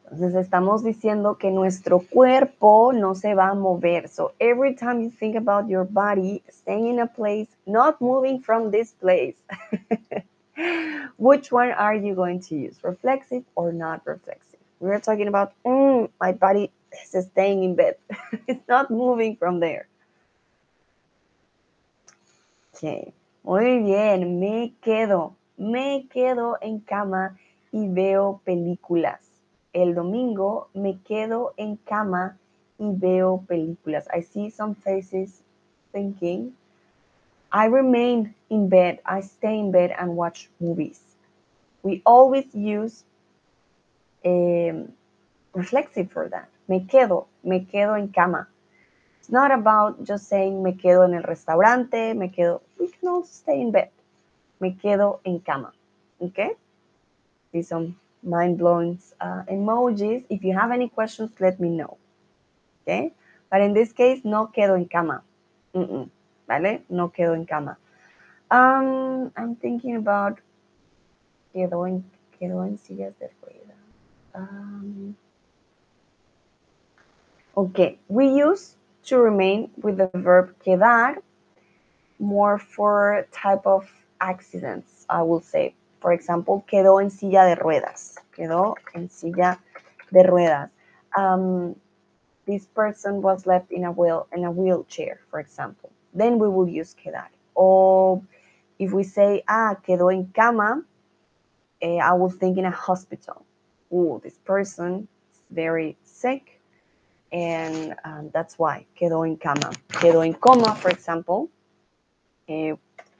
Entonces estamos diciendo que nuestro cuerpo no se va a mover. So every time you think about your body staying in a place, not moving from this place, which one are you going to use? Reflexive or not reflexive? We're talking about mm, my body is staying in bed. it's not moving from there. Okay. Muy bien, me quedo. Me quedo en cama y veo películas. El domingo me quedo en cama y veo películas. I see some faces thinking, I remain in bed, I stay in bed and watch movies. We always use um, reflexive for that. Me quedo, me quedo en cama. It's not about just saying me quedo en el restaurante, me quedo, we can also stay in bed. Me quedo en cama. Okay? See some mind blowing uh, emojis. If you have any questions, let me know. Okay? But in this case, no quedo en cama. Mm -mm, ¿Vale? No quedo en cama. Um, I'm thinking about quedo en, quedo en sillas de ruedas. Um, okay, we use to remain with the verb quedar more for type of accidents, I will say. For example, quedó en silla de ruedas. Quedó en silla de ruedas. Um, this person was left in a wheel in a wheelchair, for example. Then we will use quedar. Or if we say, ah, quedó en cama, eh, I will think in a hospital. Oh, this person is very sick, and um, that's why quedó en cama. Quedó en coma, for example. Eh,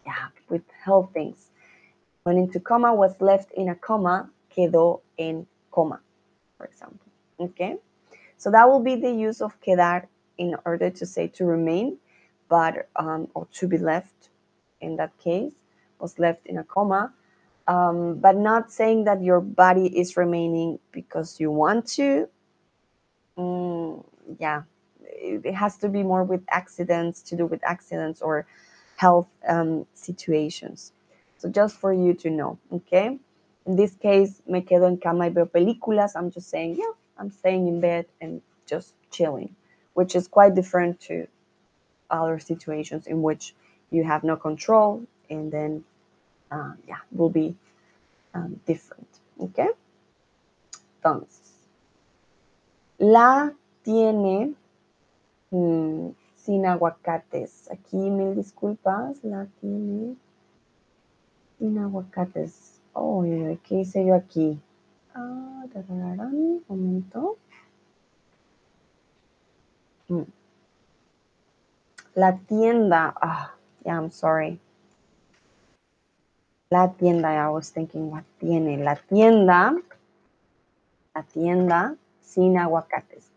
yeah, with health things. Went into coma, was left in a coma, quedó en coma, for example. Okay? So that will be the use of quedar in order to say to remain, but um, or to be left in that case was left in a coma, um, but not saying that your body is remaining because you want to. Mm, yeah, it, it has to be more with accidents to do with accidents or health um, situations. So just for you to know, okay? In this case, me quedo en cama y veo películas. I'm just saying, yeah, I'm staying in bed and just chilling, which is quite different to other situations in which you have no control and then, uh, yeah, will be um, different, okay? Entonces, la tiene mm, sin aguacates. Aquí mil disculpas, la tiene sin aguacates. Oh, ¿qué hice yo aquí? Ah, un momento. Mm. La tienda. Ah, yeah, I'm sorry. La tienda, I was thinking, what tiene? La tienda. La tienda sin aguacates.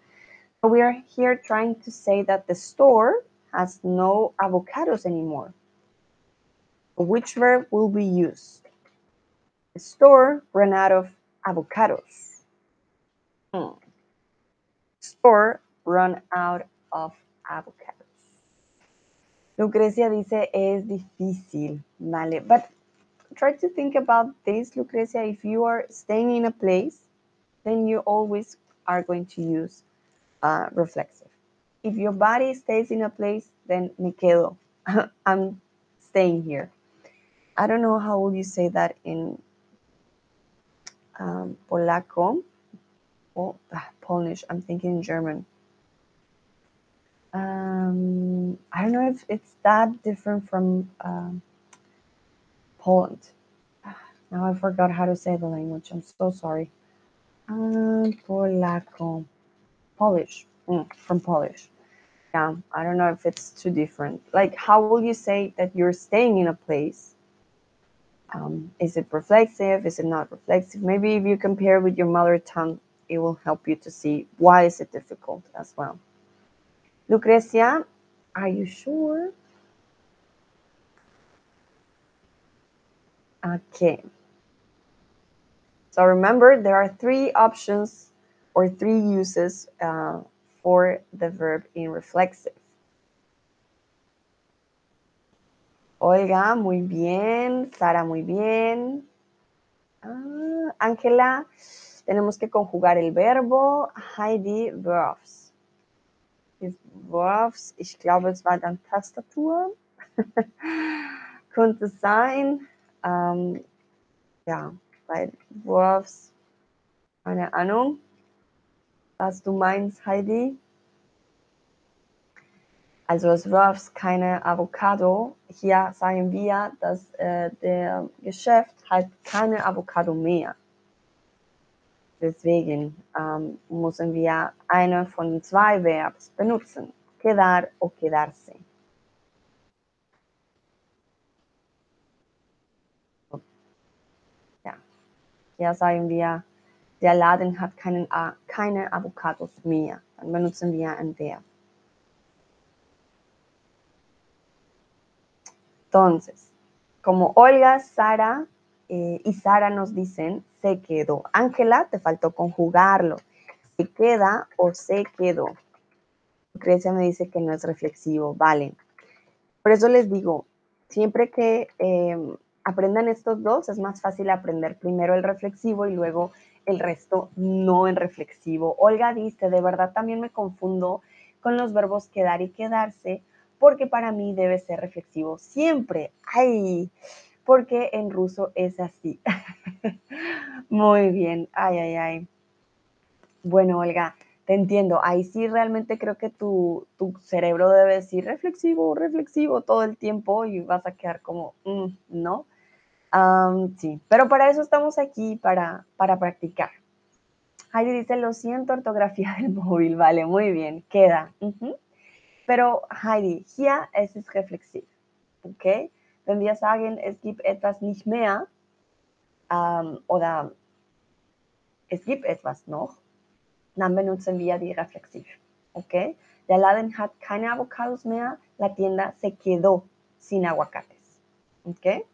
We are here trying to say that the store has no avocados anymore. Which verb will be used? The store ran out of avocados. Hmm. Store run out of avocados. Lucrecia dice es difícil, vale. But try to think about this, Lucrecia. If you are staying in a place, then you always are going to use uh, reflexive. If your body stays in a place, then me quedo. I'm staying here. I don't know how will you say that in um, Polaco or oh, Polish. I'm thinking German. Um, I don't know if it's that different from um, Poland. Now I forgot how to say the language. I'm so sorry. Um, Polaco. Polish. Mm, from Polish. Yeah, I don't know if it's too different. Like, how will you say that you're staying in a place? Um, is it reflexive? Is it not reflexive? Maybe if you compare with your mother tongue, it will help you to see why is it difficult as well. Lucrecia, are you sure? Okay. So remember, there are three options or three uses uh, for the verb in reflexive. Olga, muy bien. Sara, muy bien. Ah, Ángela, tenemos que conjugar el verbo. Heidi, verbs. Verbs, ich glaube, es war dann Tastatur. Könnte sein. Ähm, ja, bei Verbs, keine Ahnung. Was du meinst, Heidi? Also es Verbs keine Avocado. Hier sagen wir, dass äh, der Geschäft hat keine Avocado mehr. Deswegen ähm, müssen wir eine von zwei Verbs benutzen. Quedar o quedarse. Ja, hier sagen wir, der Laden hat keinen, keine Avocados mehr. Dann benutzen wir ein Verb. Entonces, como Olga, Sara eh, y Sara nos dicen, se quedó. Ángela, te faltó conjugarlo. Se queda o se quedó. Lucrecia me dice que no es reflexivo. Vale. Por eso les digo, siempre que em, aprendan estos dos, es más fácil aprender primero el reflexivo y luego el resto no en reflexivo. Olga dice, de verdad también me confundo con los verbos quedar y quedarse porque para mí debe ser reflexivo siempre. Ay, porque en ruso es así. Muy bien, ay, ay, ay. Bueno, Olga, te entiendo. Ahí sí realmente creo que tu, cerebro debe decir reflexivo, reflexivo todo el tiempo y vas a quedar como, mm, ¿no? sí, pero para eso estamos aquí, para, para practicar. Heidi dice, lo siento, ortografía del móvil. Vale, muy bien, queda. Pero Heidi, hier es es reflexiv. Okay? Wenn wir sagen, es gibt etwas nicht mehr ähm, oder es gibt etwas noch, dann benutzen wir die Reflexiv. Okay? Der Laden hat keine Avocados mehr. La tienda se quedó sin aguacates. Okay?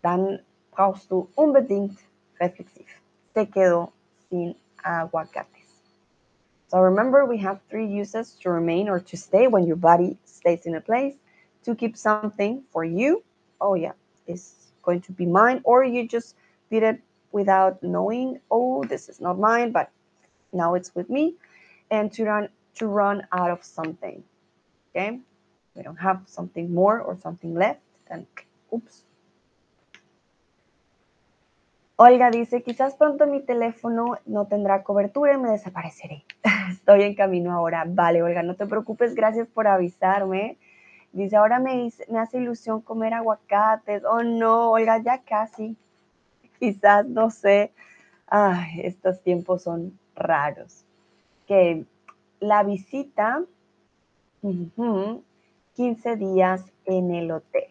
Dann brauchst du unbedingt reflexiv. Se quedó sin aguacates. So remember, we have three uses to remain or to stay when your body stays in a place. To keep something for you. Oh, yeah, it's going to be mine. Or you just did it without knowing, oh, this is not mine, but now it's with me. And to run to run out of something. Okay? We don't have something more or something left, then oops, Olga dice, quizás pronto mi teléfono no tendrá cobertura y me desapareceré. Estoy en camino ahora. Vale, Olga, no te preocupes, gracias por avisarme. Dice, ahora me, hace ilusión comer aguacates. Oh, no, Olga, ya casi. Quizás, no sé. Ay, estos tiempos son raros. Que la visita, 15 días en el hotel.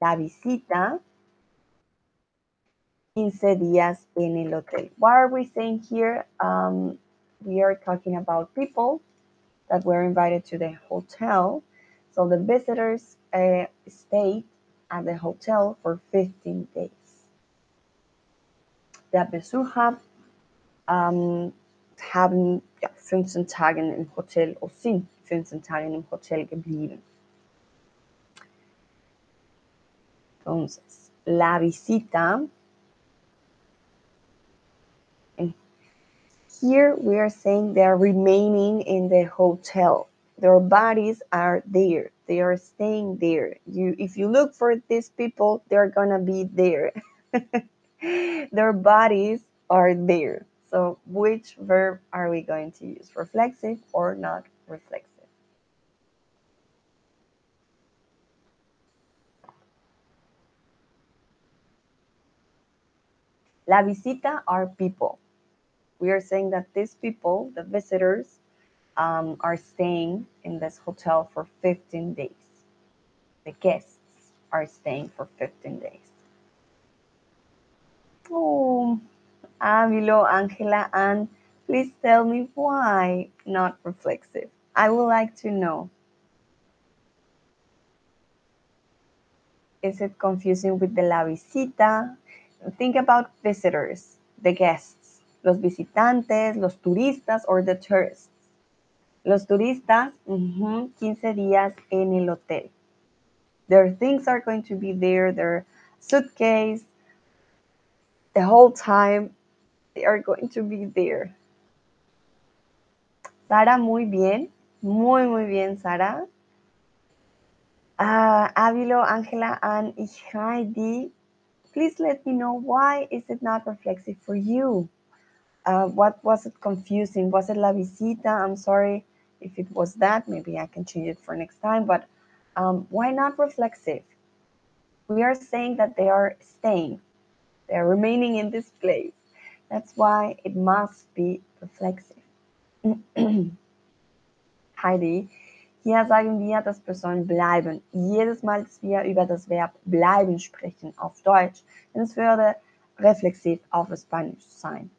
La visita 15 días en el hotel. What are we saying here? Um, we are talking about people that were invited to the hotel. So the visitors uh, stayed at the hotel for 15 days. Der Besucher um, haben ja, 15 Tage im Hotel oder sind 15 Tage im Hotel geblieben. Entonces, la visita Here we are saying they are remaining in the hotel. Their bodies are there. They are staying there. You, if you look for these people, they're gonna be there. Their bodies are there. So which verb are we going to use? Reflexive or not reflexive? La visita are people we are saying that these people, the visitors, um, are staying in this hotel for 15 days. The guests are staying for 15 days. Oh, Avilo, Angela, and please tell me why not reflexive. I would like to know. Is it confusing with the la visita? Think about visitors, the guests los visitantes, los turistas or the tourists. Los turistas, 15 días en el hotel. Their things are going to be there, their suitcase, the whole time they are going to be there. Sara, muy bien, muy, muy bien, Sara. Uh, Avilo, Angela, and Heidi, please let me know why is it not reflexive for you? Uh, what was it confusing? Was it la visita? I'm sorry if it was that. Maybe I can change it for next time. But um, why not reflexive? We are saying that they are staying, they are remaining in this place. That's why it must be reflexive. Heidi, hier sagen wir, dass Personen bleiben. Jedes Mal, dass wir über das Verb bleiben sprechen auf Deutsch, es würde reflexiv auf Spanisch sein.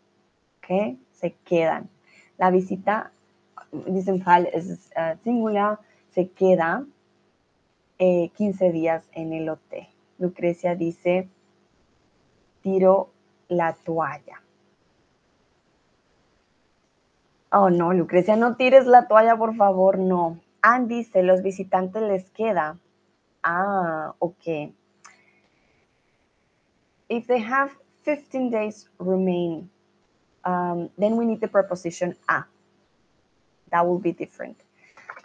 Que se quedan. La visita, dicen Fall es uh, singular, se queda eh, 15 días en el hotel. Lucrecia dice, tiro la toalla. Oh, no, Lucrecia, no tires la toalla, por favor, no. Ann dice, los visitantes les queda. Ah, ok. If they have 15 days remaining, um, then we need the preposition a. That will be different.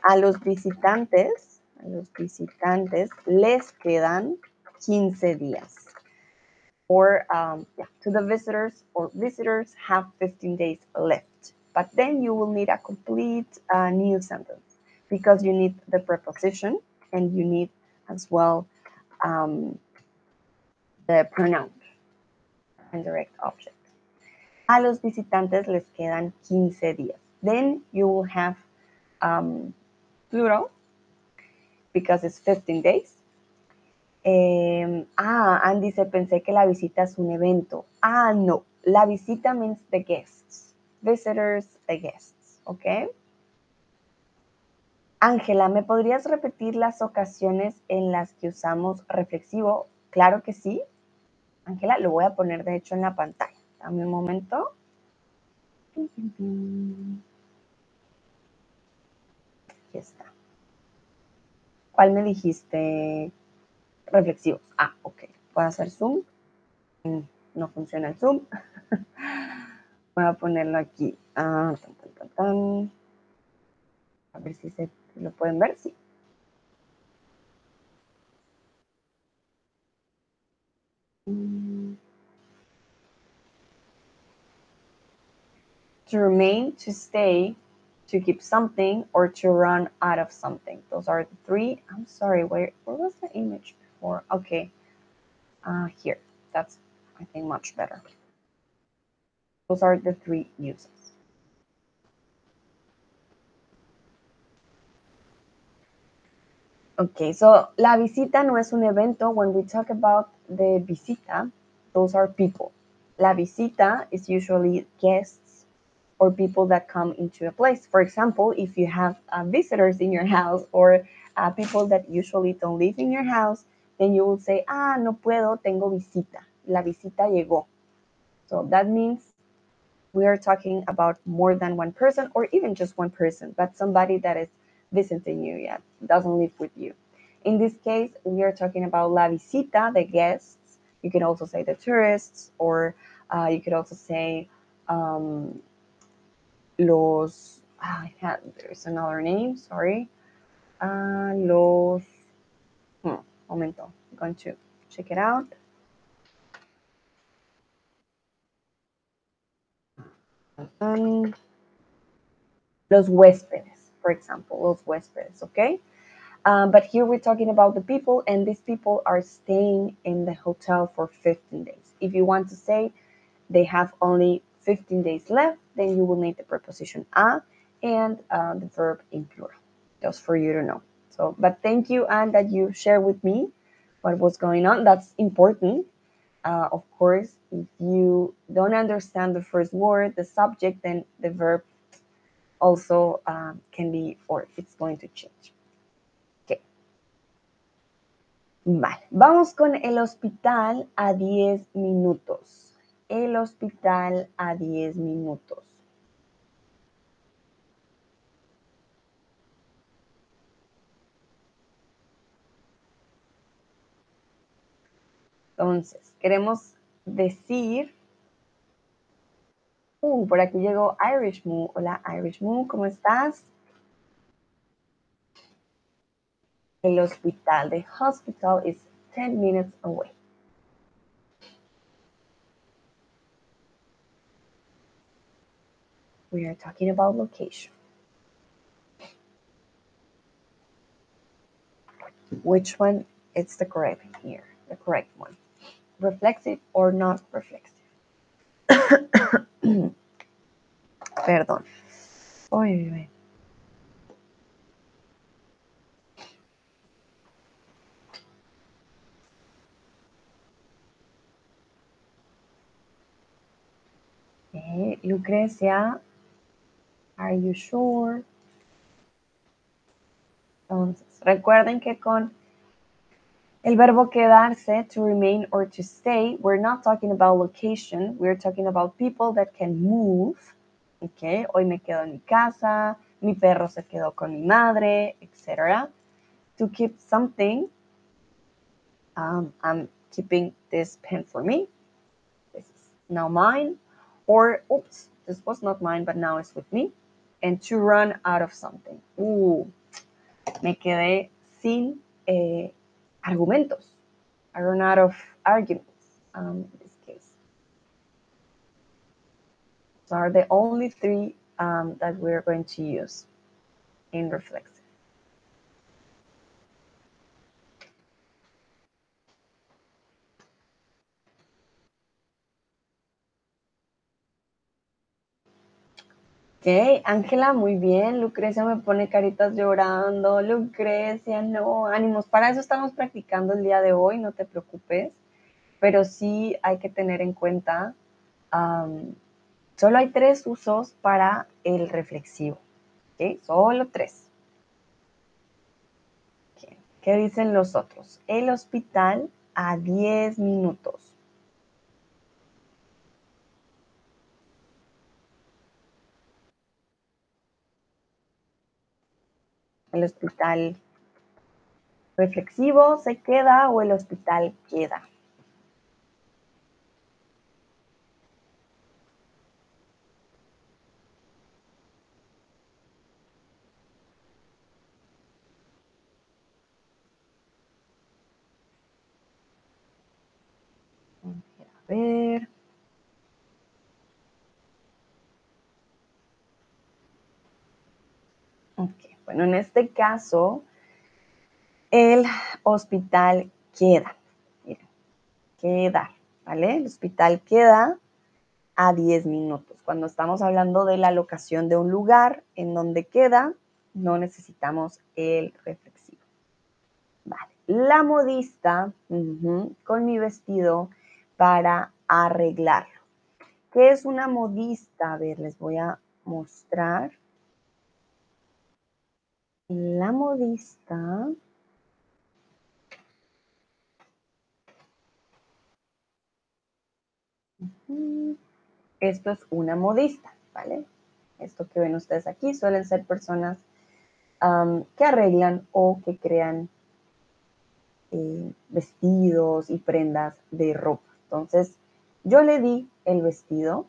A los visitantes, a los visitantes les quedan 15 días. Or um, yeah, to the visitors or visitors have 15 days left. But then you will need a complete uh, new sentence because you need the preposition and you need as well um, the pronoun and direct object. A los visitantes les quedan 15 días. Then you will have um, plural because it's 15 days. Eh, ah, Andy dice, pensé que la visita es un evento. Ah, no. La visita means the guests. Visitors, the guests. ¿ok? Ángela, ¿me podrías repetir las ocasiones en las que usamos reflexivo? Claro que sí. Ángela, lo voy a poner de hecho en la pantalla. Dame un momento. Aquí está. ¿Cuál me dijiste? Reflexivos. Ah, ok. ¿Puedo hacer zoom? Mm, no funciona el zoom. Voy a ponerlo aquí. Ah, a ver si se lo pueden ver. Sí. To remain, to stay, to keep something, or to run out of something. Those are the three. I'm sorry, where, where was the image before? Okay, uh, here. That's, I think, much better. Those are the three uses. Okay, so la visita no es un evento. When we talk about the visita, those are people. La visita is usually guests or people that come into a place. For example, if you have uh, visitors in your house or uh, people that usually don't live in your house, then you will say, ah, no puedo, tengo visita. La visita llegó. So that means we are talking about more than one person or even just one person, but somebody that is visiting you yet, doesn't live with you. In this case, we are talking about la visita, the guests. You can also say the tourists, or uh, you could also say um, los. Had, there's another name. Sorry, uh, los. Hmm, momento. I'm going to check it out. Um, los huéspedes, for example, los huéspedes, okay? Um, but here we're talking about the people, and these people are staying in the hotel for 15 days. If you want to say they have only 15 days left, then you will need the preposition a and uh, the verb in plural, just for you to know. So, but thank you, Anne, that you share with me what was going on. That's important. Uh, of course, if you don't understand the first word, the subject, then the verb also um, can be, or it's going to change. Okay. Vale, vamos con el hospital a 10 minutos. El hospital a 10 minutos. Entonces, queremos decir. Uh, por aquí llegó Irish Moo. Hola, Irish Moo, ¿cómo estás? El hospital. The hospital is 10 minutes away. We are talking about location. Which one is the correct here? The correct one. Reflexive or not reflexive? Perdón. Uy. Lucrecia, are you sure? Entonces, recuerden que con el verbo quedarse, to remain or to stay, we're not talking about location, we're talking about people that can move. Okay, hoy me quedo en mi casa, mi perro se quedó con mi madre, etc. To keep something, um, I'm keeping this pen for me. This is now mine. Or, oops, this was not mine, but now it's with me. And to run out of something. Uh, me quedé sin eh, argumentos. I run out of arguments um, in this case. So are the only three um, that we're going to use in reflexive. Ángela, muy bien. Lucrecia me pone caritas llorando. Lucrecia, no, ánimos. Para eso estamos practicando el día de hoy, no te preocupes. Pero sí hay que tener en cuenta Solo hay tres usos para el reflexivo. ¿ok? Solo tres. ¿Qué dicen los otros? El hospital a 10 minutos. El hospital reflexivo se queda o el hospital queda. A ver. Ok, bueno, en este caso, el hospital queda. Miren, queda, ¿vale? El hospital queda a 10 minutos. Cuando estamos hablando de la locación de un lugar en donde queda, no necesitamos el reflexivo. La modista con mi vestido para arreglarlo. ¿Qué es una modista? A ver, les voy a mostrar. La modista Esto es una modista, ¿vale? Esto que ven ustedes aquí suelen ser personas que arreglan o que crean eh, vestidos y prendas de ropa. Entonces, yo le di el vestido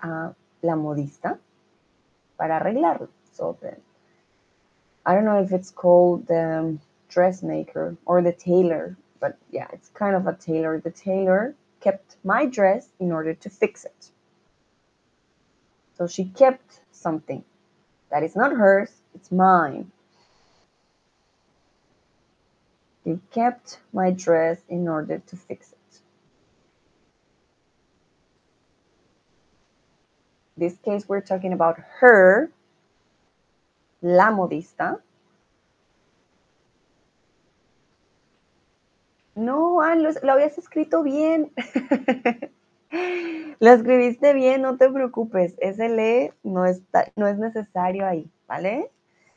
a la modista para arreglarlo. So I don't know if it's called the um, dressmaker or the tailor, but yeah, it's kind of a tailor. The tailor kept my dress in order to fix it. So she kept something that is not hers, it's mine. She kept my dress in order to fix it. In this case, we're talking about her, la modista. No, lo, lo habías escrito bien. Lo escribiste bien, no te preocupes. Ese le no, está, no es necesario ahí, ¿vale?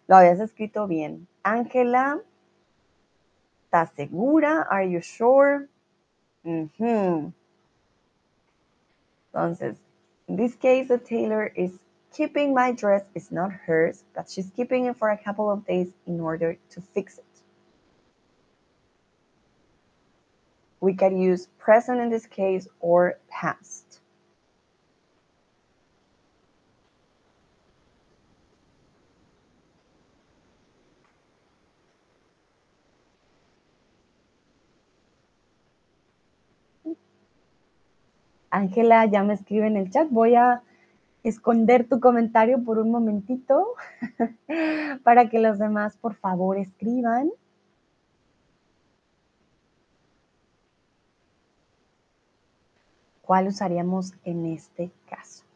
Lo habías escrito bien. Ángela, ¿estás segura? Are you sure? Entonces, in this case, the tailor is keeping my dress. is not hers, but she's keeping it for a couple of days in order to fix it. We can use present in this case or past. Ángela ya me escribe en el chat. Voy a esconder tu comentario por un momentito para que los demás, por favor, escriban. ¿Cuál usaríamos en este caso?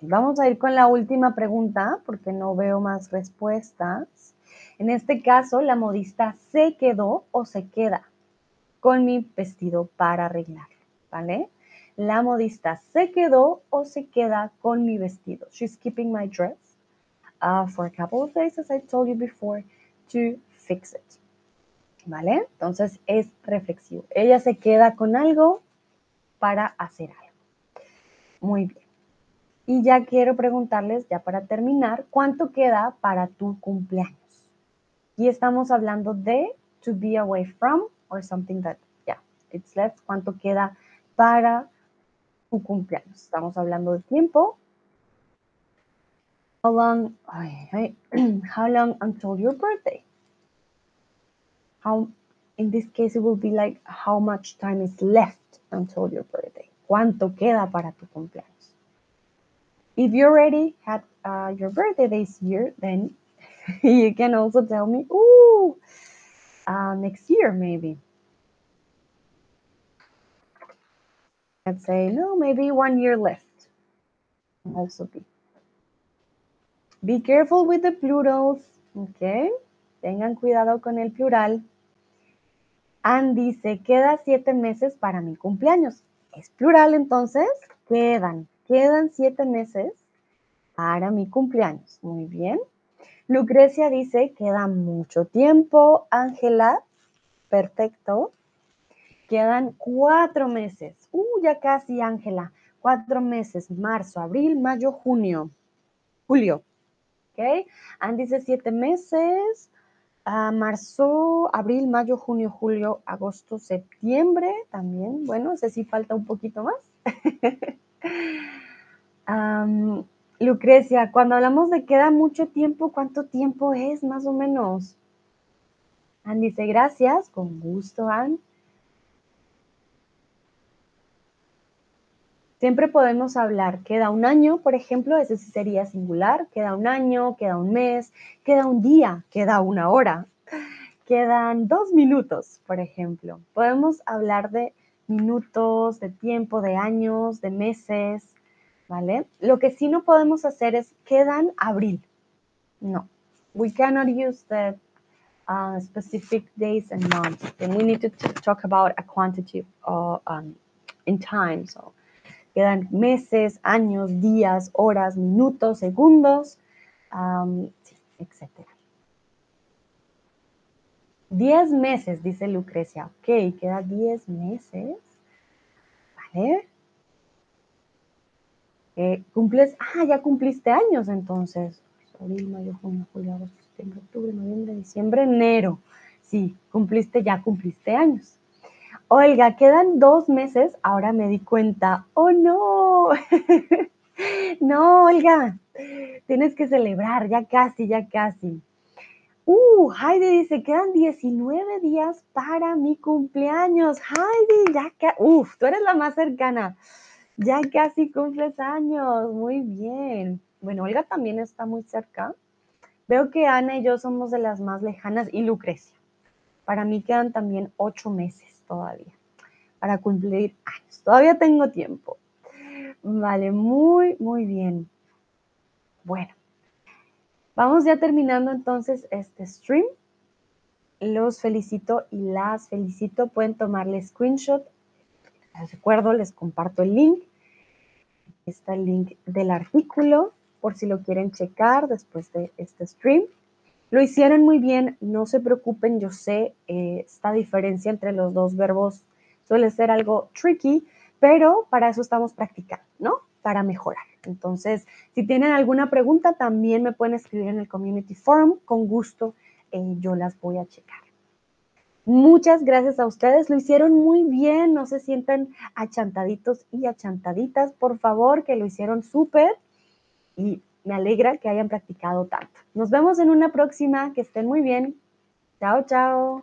Vamos a ir con la última pregunta porque no veo más respuestas. En este caso, la modista se quedó o se queda con mi vestido para arreglarlo, ¿vale? La modista se quedó o se queda con mi vestido. She's keeping my dress uh, for a couple of days, as I told you before, to fix it. ¿Vale? Entonces es reflexivo. Ella se queda con algo para hacer algo. Muy bien. Y ya quiero preguntarles, ya para terminar, ¿cuánto queda para tu cumpleaños? Y estamos hablando de to be away from or something that, yeah, it's left. ¿Cuánto queda para tu cumpleaños? Estamos hablando de tiempo. How long, how long until your birthday? How, in this case, it will be like how much time is left until your birthday. ¿Cuánto queda para tu cumpleaños? If you already had uh, your birthday this year, then you can also tell me, ooh, uh, next year maybe. Let's say, no, maybe one year left. Also be. Be careful with the plurals. Okay. Tengan cuidado con el plural. Anne dice, queda siete meses para mi cumpleaños. Es plural entonces, quedan, quedan siete meses para mi cumpleaños. Muy bien. Lucrecia dice, queda mucho tiempo. Ángela, perfecto. Quedan cuatro meses. Uh, ya casi, Ángela. Cuatro meses, marzo, abril, mayo, junio, julio. ¿Ok? Anne dice siete meses. Ah, marzo, abril, mayo, junio, julio, agosto, septiembre también. Bueno, sé si falta un poquito más. Lucrecia, cuando hablamos de queda mucho tiempo, ¿cuánto tiempo es más o menos? Anne dice, gracias, con gusto, Anne. Siempre podemos hablar, queda un año, por ejemplo, ese sí sería singular, queda un año, queda un mes, queda un día, queda una hora, quedan dos minutos, por ejemplo. Podemos hablar de minutos, de tiempo, de años, de meses, ¿vale? Lo que sí no podemos hacer es quedan abril. No, we cannot use the uh, specific days and months. And we need to talk about a quantity or um, in time. So Quedan meses, años, días, horas, minutos, segundos, etc. Diez meses, dice Lucrecia. Ok, queda diez meses. Vale. Eh, cumples, ah, ya cumpliste años entonces. Abril, mayo, junio, julio, agosto, septiembre, octubre, noviembre, diciembre, enero. Sí, cumpliste, ya cumpliste años. Olga, quedan dos meses, ahora me di cuenta. Oh, no. no, Olga, tienes que celebrar, ya casi, ya casi. Uh, Heidi dice, quedan 19 días para mi cumpleaños. Heidi, ya que, uf, tú eres la más cercana. Ya casi cumples años, muy bien. Bueno, Olga también está muy cerca. Veo que Ana y yo somos de las más lejanas y Lucrecia. Para mí quedan también ocho meses todavía para cumplir años. Todavía tengo tiempo. Vale, muy, muy bien. Bueno, vamos ya terminando entonces este stream. Los felicito y las felicito. Pueden tomarle screenshot. Les recuerdo, les comparto el link. está el link del artículo por si lo quieren checar después de este stream. Lo hicieron muy bien, no se preocupen, yo sé eh, esta diferencia entre los dos verbos suele ser algo tricky, pero para eso estamos practicando, ¿no? Para mejorar. Entonces, si tienen alguna pregunta, también me pueden escribir en el Community Forum, con gusto eh, yo las voy a checar. Muchas gracias a ustedes, lo hicieron muy bien, no se sientan achantaditos y achantaditas, por favor, que lo hicieron súper y me alegra que hayan practicado tanto. Nos vemos en una próxima. Que estén muy bien. Chao, chao.